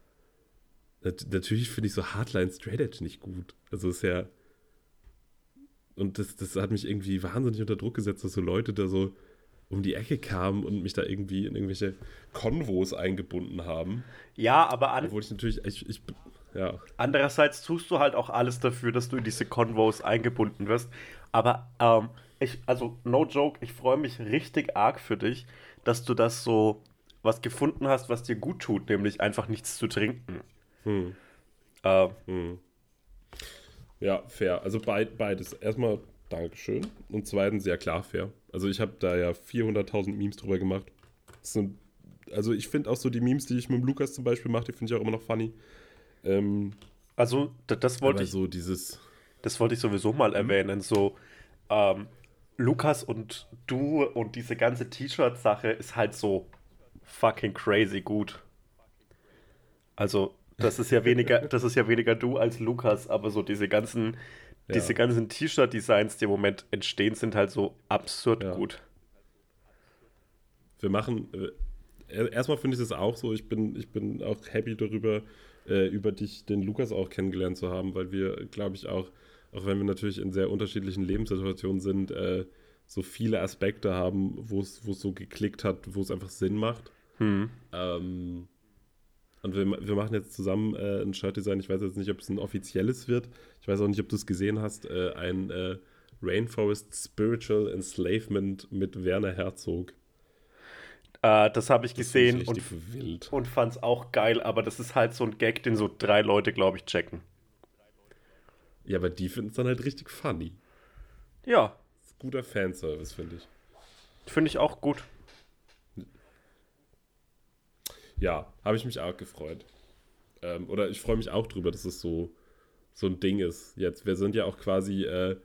Nat natürlich finde ich so Hardline Straight Edge nicht gut. Also ist ja. Und das, das hat mich irgendwie wahnsinnig unter Druck gesetzt, dass so Leute da so um die Ecke kamen und mich da irgendwie in irgendwelche Konvos eingebunden haben. ja, aber an, Obwohl ich natürlich, ich, ich ja, andererseits tust du halt auch alles dafür, dass du in diese Convos eingebunden wirst. Aber ähm, ich, also no joke, ich freue mich richtig arg für dich, dass du das so was gefunden hast, was dir gut tut, nämlich einfach nichts zu trinken. hm, Äh, hm. ja, fair. Also beid, beides. Erstmal Dankeschön und zweitens, ja klar, fair. Also ich habe da ja 400.000 Memes drüber gemacht. Sind, also ich finde auch so die Memes, die ich mit dem Lukas zum Beispiel mache, die finde ich auch immer noch funny. Ähm, also, das wollte ich, so dieses, das wollte ich sowieso mal erwähnen. So, ähm, Lukas und du und diese ganze T-Shirt-Sache ist halt so fucking crazy gut. Also, das ist ja weniger, das ist ja weniger du als Lukas, aber so diese ganzen, diese ganzen T-Shirt-Designs, die im Moment entstehen, sind halt so absurd Ja. gut. wir machen, äh, er- erstmal finde ich es auch so, ich bin, ich bin auch happy darüber, äh, über dich, den Lukas auch kennengelernt zu haben, weil wir, glaube ich, auch, auch wenn wir natürlich in sehr unterschiedlichen Lebenssituationen sind, äh, so viele Aspekte haben, wo es wo es so geklickt hat, wo es einfach Sinn macht. Hm. Ähm, Und wir, wir machen jetzt zusammen äh, ein Shirt-Design. Ich weiß jetzt nicht, ob es ein offizielles wird. Ich weiß auch nicht, ob du es gesehen hast. Äh, ein äh, Rainforest Spiritual Enslavement mit Werner Herzog. Äh, das habe ich Das gesehen und, ich richtig wild. und fand es auch geil, aber das ist halt so ein Gag, den so drei Leute, glaube ich, checken. Ja, aber die finden es dann halt richtig funny. Ja, guter Fanservice, finde ich. finde ich auch gut. Ja, habe ich mich auch gefreut. Ähm, oder ich freue mich auch drüber, dass es so, so ein Ding ist. Jetzt, wir sind ja auch quasi äh,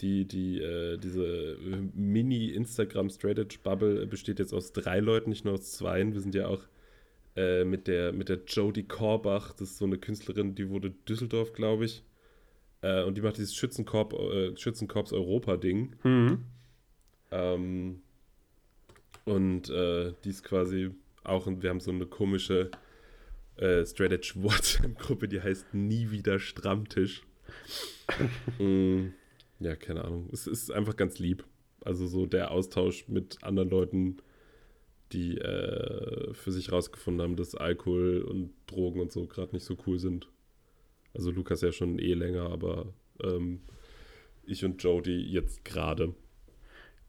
die, die, äh, diese Mini-Instagram-Straight-Edge-Bubble besteht jetzt aus drei Leuten, nicht nur aus zweien. Wir sind ja auch äh, mit der, mit der Jodie Korbach, das ist so eine Künstlerin, die wurde Düsseldorf, glaube ich. Äh, und die macht dieses Schützenkorb, äh, Schützenkorps Europa-Ding. Mhm. Ähm, und äh, die ist quasi auch, und wir haben so eine komische äh, Straight Edge WhatsApp-Gruppe, die heißt Nie wieder Strammtisch. mm, ja, keine Ahnung. Es ist einfach ganz lieb. Also so der Austausch mit anderen Leuten, die äh, für sich rausgefunden haben, dass Alkohol und Drogen und so gerade nicht so cool sind. Also Lukas ja schon eh länger, aber ähm, ich und Jody jetzt gerade.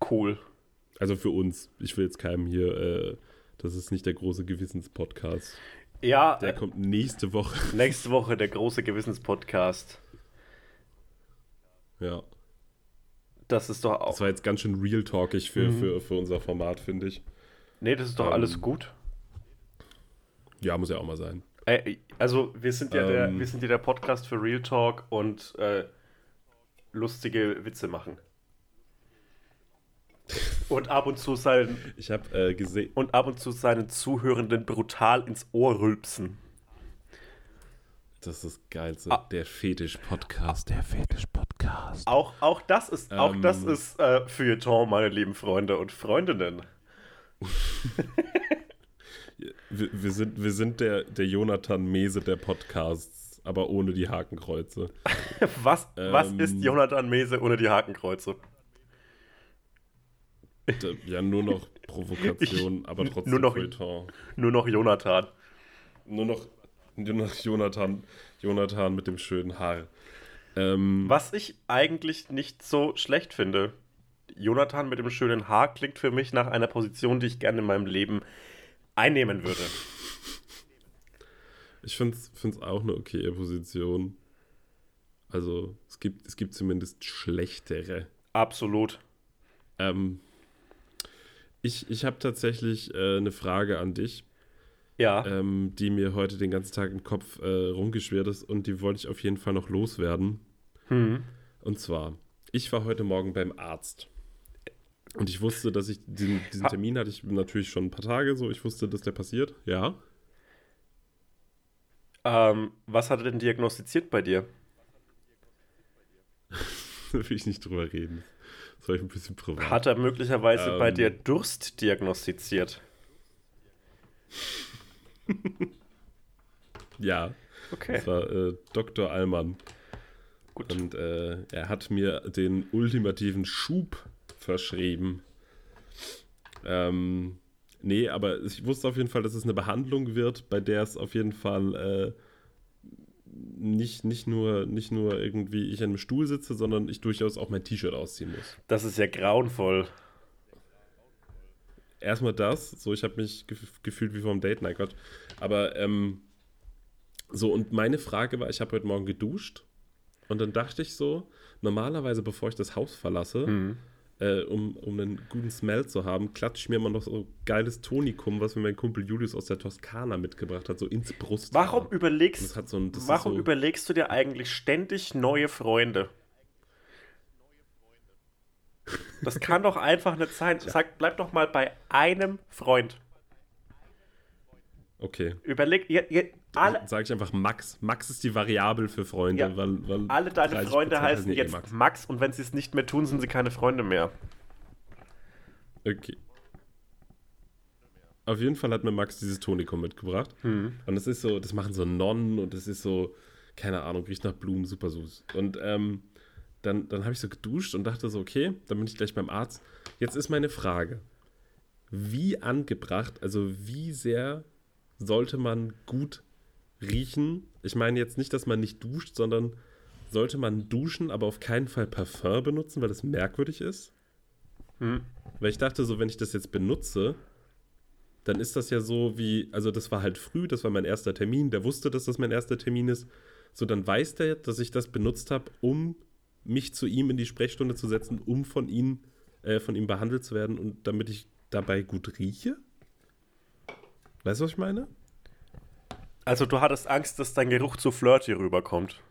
Cool. Also für uns. Ich will jetzt keinem hier, äh, das ist nicht der große Gewissenspodcast. Ja, Der äh, kommt nächste Woche. nächste Woche der große Gewissenspodcast. Ja. Das ist doch auch. Das war jetzt ganz schön real talkig für, Mhm. für, für unser Format, finde ich. Nee, das ist doch Ähm, alles gut. Ja, muss ja auch mal sein. Äh, also, wir sind ja der, Ähm. wir sind ja der Podcast für Real Talk und äh, lustige Witze machen. Und ab und zu seinen Ich habe äh, gesehen, und ab und zu seinen Zuhörenden brutal ins Ohr rülpsen. das ist das Geilste. Ah. Der Fetisch-Podcast. Der Fetisch-Podcast. Auch, auch das ist, auch Ähm. das ist äh, Feuilleton, meine lieben Freunde und Freundinnen. Wir, wir sind, wir sind der, der Jonathan Mese der Podcasts, aber ohne die Hakenkreuze. Was, was Ähm. ist Jonathan Mese ohne die Hakenkreuze? Ja, nur noch Provokation, aber trotzdem nur noch- Feuilleton. Nur noch Jonathan. Nur noch, nur noch Jonathan, Jonathan mit dem schönen Haar. Ähm, Was ich eigentlich nicht so schlecht finde. Jonathan mit dem schönen Haar klingt für mich nach einer Position, die ich gerne in meinem Leben einnehmen würde. Ich finde es auch eine okaye Position. Also, es gibt, es gibt zumindest schlechtere. Absolut. Ähm, ich ich habe tatsächlich äh, eine Frage an dich, Ja. ähm, die mir heute den ganzen Tag im Kopf äh, rumgeschwirrt ist und die wollte ich auf jeden Fall noch loswerden. Hm. Und zwar, ich war heute Morgen beim Arzt. Und ich wusste, dass ich diesen, diesen Termin hatte ich natürlich schon ein paar Tage so. Ich wusste, dass der passiert. Ja. Ähm, was hat er denn diagnostiziert bei dir? Da will ich nicht drüber reden. Das war ich ein bisschen privat. Hat er möglicherweise bei Ähm. dir Durst diagnostiziert? Ja, Okay. das war äh, Dr. Allmann. Gut. Und äh, er hat mir den ultimativen Schub verschrieben. Ähm, nee, aber ich wusste auf jeden Fall, dass es eine Behandlung wird, bei der es auf jeden Fall äh, nicht, nicht, nur, nicht nur irgendwie ich an einem Stuhl sitze, sondern ich durchaus auch mein T-Shirt ausziehen muss. Das ist ja grauenvoll. Erstmal das, so ich habe mich gef gefühlt wie vom Date, nein Gott. Aber ähm, so, und meine Frage war, ich habe heute Morgen geduscht und dann dachte ich so, normalerweise bevor ich das Haus verlasse, Hm. Äh, um, um einen guten Smell zu haben, klatsche ich mir immer noch so geiles Tonikum, was mir mein Kumpel Julius aus der Toskana mitgebracht hat, so ins Brust. Warum überlegst, so ein, warum so, überlegst du dir eigentlich ständig neue Freunde? Das kann doch einfach nicht sein. Sag, bleib doch mal bei einem Freund. Okay. Überleg, ihr, ihr, alle, Sage ich einfach Max. Max ist die Variable für Freunde, Ja. weil, weil alle deine 30% Freunde heißen eh jetzt Max. Max. und wenn sie es nicht mehr tun, sind sie keine Freunde mehr. Okay. Auf jeden Fall hat mir Max dieses Tonikum mitgebracht. Hm. Und es ist so, das machen so Nonnen und es ist so, keine Ahnung, riecht nach Blumen, super süß. Und ähm, dann, dann habe ich so geduscht und dachte so, okay, dann bin ich gleich beim Arzt. Jetzt ist meine Frage, wie angebracht, also wie sehr sollte man gut riechen. Ich meine jetzt nicht, dass man nicht duscht, sondern sollte man duschen, aber auf keinen Fall Parfum benutzen, weil das merkwürdig ist. Hm. Weil ich dachte so, wenn ich das jetzt benutze, dann ist das ja so wie, also das war halt früh, das war mein erster Termin, der wusste, dass das mein erster Termin ist. So, dann weiß der, dass ich das benutzt habe, um mich zu ihm in die Sprechstunde zu setzen, um von ihm, äh, von ihm behandelt zu werden und damit ich dabei gut rieche? Weißt du, was ich meine? Also du hattest Angst, dass dein Geruch zu flirty rüberkommt.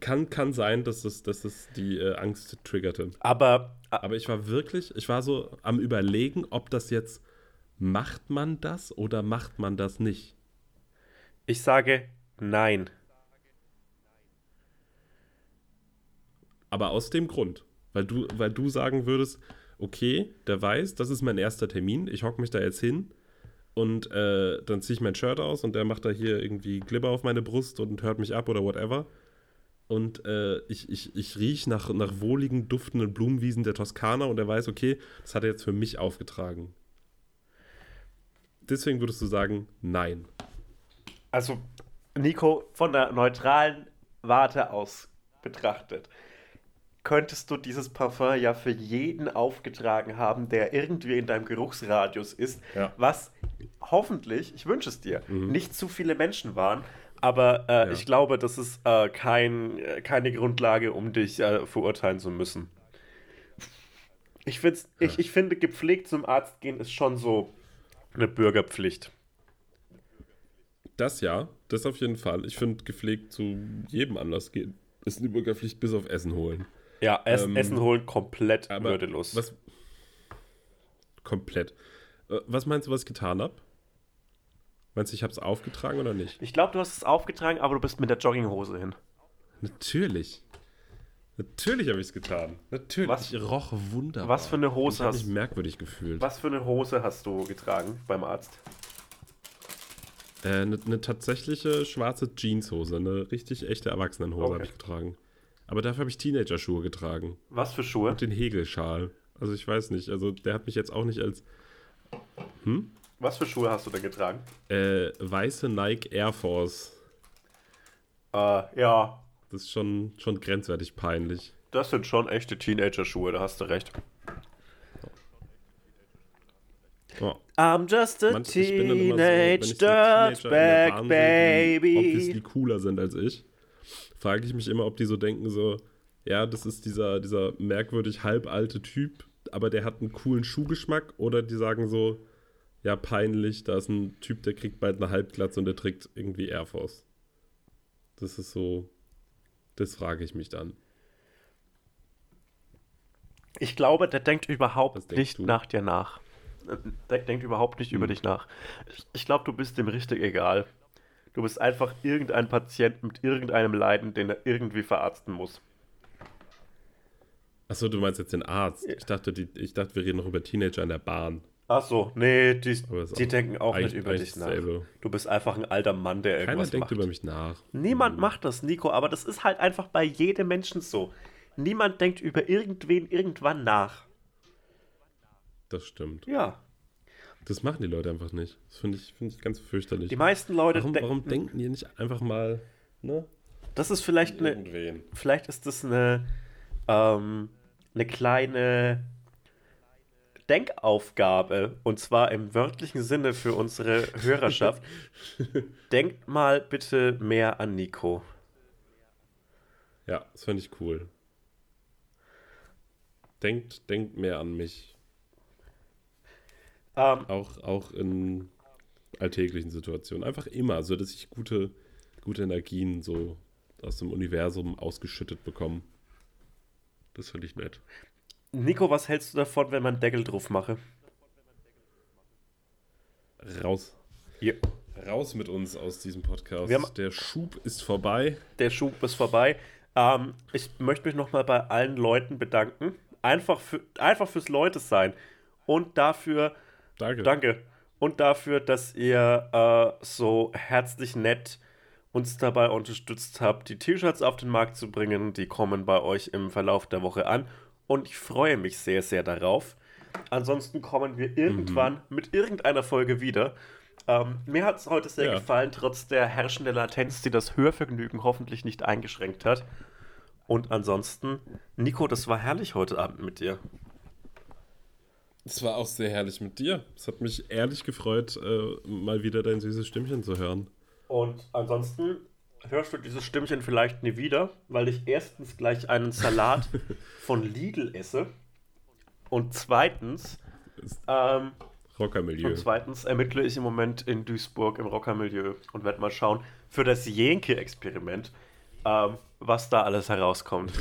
Kann, kann sein, dass es, dass es die äh, Angst triggerte. Aber a- Aber ich war wirklich, ich war so am Überlegen, ob das jetzt, macht man das oder macht man das nicht? ich sage nein. Aber aus dem Grund. Weil du, weil du sagen würdest, okay, der weiß, das ist mein erster Termin, ich hocke mich da jetzt hin und äh, dann ziehe ich mein Shirt aus und der macht da hier irgendwie Glibber auf meine Brust und hört mich ab oder whatever. Und äh, ich, ich, ich rieche nach, nach wohligen, duftenden Blumenwiesen der Toskana und er weiß, okay, das hat er jetzt für mich aufgetragen. Deswegen würdest du sagen, nein. Also, Nico, von der neutralen Warte aus betrachtet, könntest du dieses Parfum ja für jeden aufgetragen haben, der irgendwie in deinem Geruchsradius ist, Ja. was hoffentlich, ich wünsche es dir, Mhm. nicht zu viele Menschen waren. Aber äh, Ja. ich glaube, das ist äh, kein, äh, keine Grundlage, um dich äh, verurteilen zu müssen. Ich, find's, ich, ich finde, gepflegt zum Arzt gehen ist schon so eine Bürgerpflicht. Das ja, das auf jeden Fall. Ich finde, gepflegt zu jedem Anlass gehen, ist eine Bürgerpflicht bis auf Essen holen. Ja, Ess, Ähm, Essen holen komplett Aber würdelos. Was, komplett. Äh, Was meinst du, was ich getan habe? Meinst du, ich habe es aufgetragen oder nicht? Ich glaube, du hast es aufgetragen, aber du bist mit der Jogginghose hin. Natürlich. Natürlich habe ich es getan. Natürlich. Was- ich roch wunderbar. was für eine Hose ich habe hast- mich merkwürdig gefühlt. Was für eine Hose hast du getragen beim Arzt? Äh, Eine eine tatsächliche schwarze Jeanshose, eine richtig echte Erwachsenenhose Okay. habe ich getragen. Aber dafür habe ich Teenager-Schuhe getragen. Was für Schuhe? Und den Hegelschal. Also ich weiß nicht, also der hat mich jetzt auch nicht als Was für Schuhe hast du denn getragen? äh, weiße Nike Air Force. Äh, ja, Das ist schon, schon grenzwertig peinlich. das sind schon echte Teenager-Schuhe, da hast du recht. Oh. I'm just a Man, ich bin dann immer so, sehe, die obviously cooler sind als ich, frage ich mich immer, ob die so denken, so, ja, das ist dieser, dieser merkwürdig halbalte Typ, aber der hat einen coolen Schuhgeschmack, oder die sagen so, ja, peinlich, da ist ein Typ, der kriegt bald eine Halbglatze und der trägt irgendwie Air Force. Das ist so, das frage ich mich dann. Ich glaube, der denkt überhaupt nicht du? nach dir nach. Der denkt überhaupt nicht über Hm. dich nach. Ich, ich glaube, du bist dem richtig egal. Du bist einfach irgendein Patient mit irgendeinem Leiden, den er irgendwie verarzten muss. Achso, du meinst jetzt den Arzt. Ich dachte, die, ich dachte, wir reden noch über Teenager in der Bahn. Ach so, nee, die, die auch denken auch nicht über dich nach. dasselbe. Du bist einfach ein alter Mann, der Keiner irgendwas denkt macht. über mich nach. Niemand macht das, Nico, aber das ist halt einfach bei jedem Menschen so. Niemand denkt über irgendwen irgendwann nach. Das stimmt. Ja. Das machen die Leute einfach nicht. Das finde ich, find ich ganz fürchterlich. Die meisten Leute Warum, denken. warum denken die nicht einfach mal, ne? Das ist vielleicht eine. Vielleicht ist das eine, ähm, eine kleine Denkaufgabe. Und zwar im wörtlichen Sinne für unsere Hörerschaft. Denkt mal bitte mehr an Nico. Ja, das finde ich cool. Denkt, denkt mehr an mich. Ähm, Auch, auch in alltäglichen Situationen. Einfach immer, so dass ich gute, gute Energien so aus dem Universum ausgeschüttet bekomme. Das finde ich nett. Nico, was hältst du davon, wenn man Deckel drauf mache? Raus. Ja. Raus mit uns aus diesem Podcast. Haben- Der Schub ist vorbei. Der Schub ist vorbei. Ähm, ich möchte mich nochmal bei allen Leuten bedanken. Einfach, für, einfach fürs Leute sein. Und dafür, Danke. danke. Und dafür, dass ihr äh, so herzlich nett uns dabei unterstützt habt, die T-Shirts auf den Markt zu bringen. Die kommen bei euch im Verlauf der Woche an. und ich freue mich sehr, sehr darauf. Ansonsten kommen wir irgendwann Mhm. mit irgendeiner Folge wieder. Ähm, mir hat es heute sehr Ja. gefallen, trotz der herrschenden Latenz, die das Hörvergnügen hoffentlich nicht eingeschränkt hat. Und ansonsten, Nico, das war herrlich heute Abend mit dir. Es war auch sehr herrlich mit dir. Es hat mich ehrlich gefreut, äh, mal wieder dein süßes Stimmchen zu hören. Und ansonsten hörst du dieses Stimmchen vielleicht nie wieder, weil ich erstens gleich einen Salat von Lidl esse und zweitens, ähm, Rockermilieu. und zweitens ermittle ich im Moment in Duisburg im Rockermilieu und werde mal schauen für das Jenke-Experiment, ähm, was da alles herauskommt.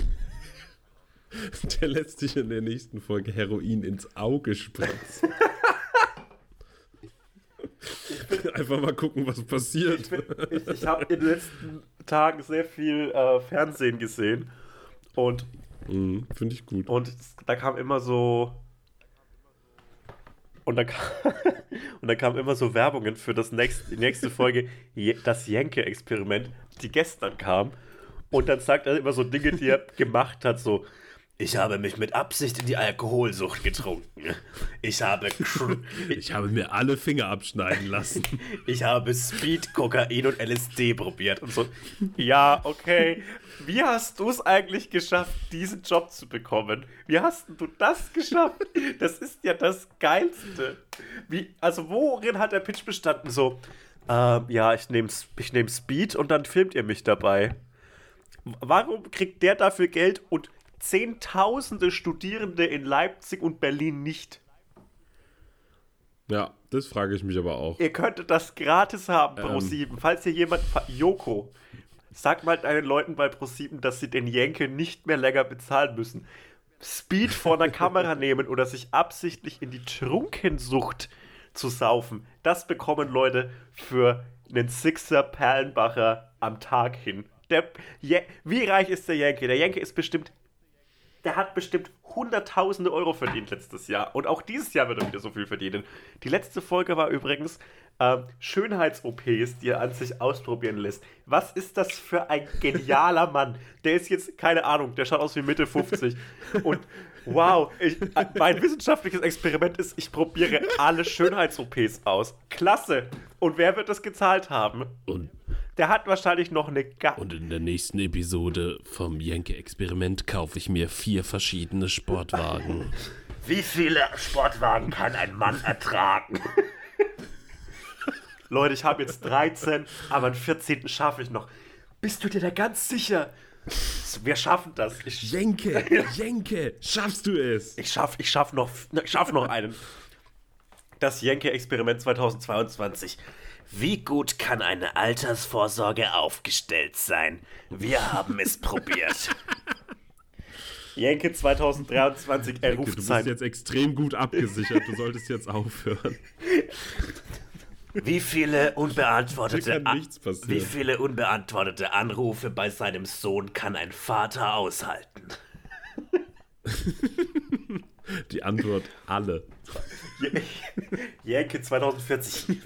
Der lässt sich in der nächsten Folge Heroin ins Auge spritzen. Einfach mal gucken, was passiert. Ich, ich habe in den letzten Tagen sehr viel äh, Fernsehen gesehen und Mhm, Finde ich gut. Und da kam immer so. Und da kam, und da kam immer so Werbungen für das nächste, die nächste Folge, das Jenke-Experiment, die gestern kam. Und dann sagt er immer so Dinge, die er gemacht hat, so. Ich habe mich mit Absicht in die Alkoholsucht getrunken. Ich habe, Ich habe mir alle Finger abschneiden lassen. ich habe Speed, Kokain und LSD probiert. Und so, ja, okay. Wie hast du es eigentlich geschafft, diesen Job zu bekommen? Wie hast du das geschafft? Das ist ja das Geilste. Wie, also worin hat der Pitch bestanden? So, ähm, ja, ich nehme ich nehm Speed und dann filmt ihr mich dabei. Warum kriegt der dafür Geld und Zehntausende Studierende in Leipzig und Berlin nicht? Ja, das frage ich mich aber auch. Ihr könntet das gratis haben, Ähm. Pro7. Falls hier jemand. Joko, sag mal deinen Leuten bei Pro7, dass sie den Jenke nicht mehr länger bezahlen müssen. Speed vor der Kamera nehmen oder sich absichtlich in die Trunkensucht zu saufen. Das bekommen Leute für einen Sixer Perlenbacher am Tag hin. Der, Je Wie reich ist der Jenke? Der Jenke ist bestimmt der hat bestimmt hunderttausende Euro verdient letztes Jahr. Und auch dieses Jahr wird er wieder so viel verdienen. Die letzte Folge war übrigens ähm, Schönheits-OPs, die er an sich ausprobieren lässt. Was ist das für ein genialer Mann? Der ist jetzt, keine Ahnung, der schaut aus wie Mitte 50. Und wow, ich, äh, mein wissenschaftliches Experiment ist, ich probiere alle Schönheits-OPs aus. Klasse. Und wer wird das gezahlt haben? Und, Der hat wahrscheinlich noch eine Ga und in der nächsten Episode vom Jenke-Experiment kaufe ich mir vier verschiedene Sportwagen. Wie viele Sportwagen kann ein Mann ertragen? Leute, ich habe jetzt 13, aber einen 14. schaffe ich noch. Bist du dir da ganz sicher? Wir schaffen das. Ich, Jenke, Jenke, schaffst du es? ich schaffe ich schaff noch, ich schaff noch einen. Das Jenke-Experiment 2022. Wie gut kann eine Altersvorsorge aufgestellt sein? Wir haben es probiert. Jenke 2023, er ruft du bist sein jetzt extrem gut abgesichert. Du solltest jetzt aufhören. Wie viele unbeantwortete, wie viele unbeantwortete Anrufe bei seinem Sohn kann ein Vater aushalten? Die Antwort alle. Jenke 2040.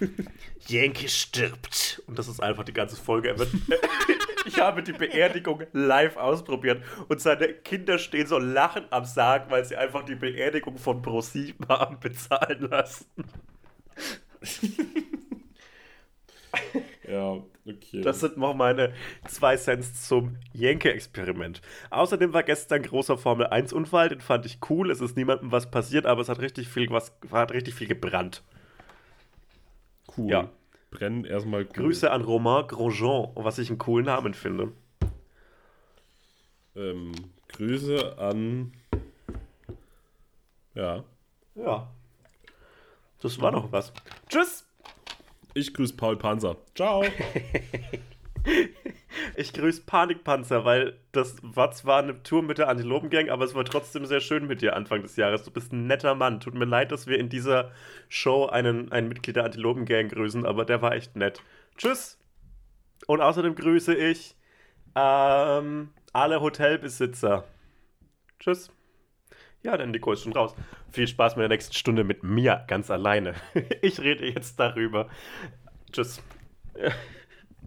Jenke stirbt. Und das ist einfach die ganze Folge. Ich habe die Beerdigung live ausprobiert und seine Kinder stehen so lachend am Sarg, weil sie einfach die Beerdigung von ProSieben haben bezahlen lassen. Ja, okay. Das sind noch meine zwei Cents zum Jenke-Experiment. Außerdem war gestern großer Formel 1-Unfall, den fand ich cool. Es ist niemandem was passiert, aber es hat richtig viel, was, hat richtig viel gebrannt. cool. ja. Brennen erstmal cool. Grüße an Romain Grosjean, was ich einen coolen Namen finde. Ähm, Grüße an. Ja. Ja. Das war noch was. Tschüss! Ich grüße Paul Panzer. Ciao. Ich grüße Panikpanzer, weil das war zwar eine Tour mit der Antilopengang, aber es war trotzdem sehr schön mit dir Anfang des Jahres. Du bist ein netter Mann. Tut mir leid, dass wir in dieser Show einen, ein Mitglied der Antilopengang grüßen, aber der war echt nett. Tschüss! Und außerdem grüße ich ähm, alle Hotelbesitzer. Tschüss. Ja, dann Nico ist schon raus. Viel Spaß mit der nächsten Stunde mit mir ganz alleine. Ich rede jetzt darüber. Tschüss.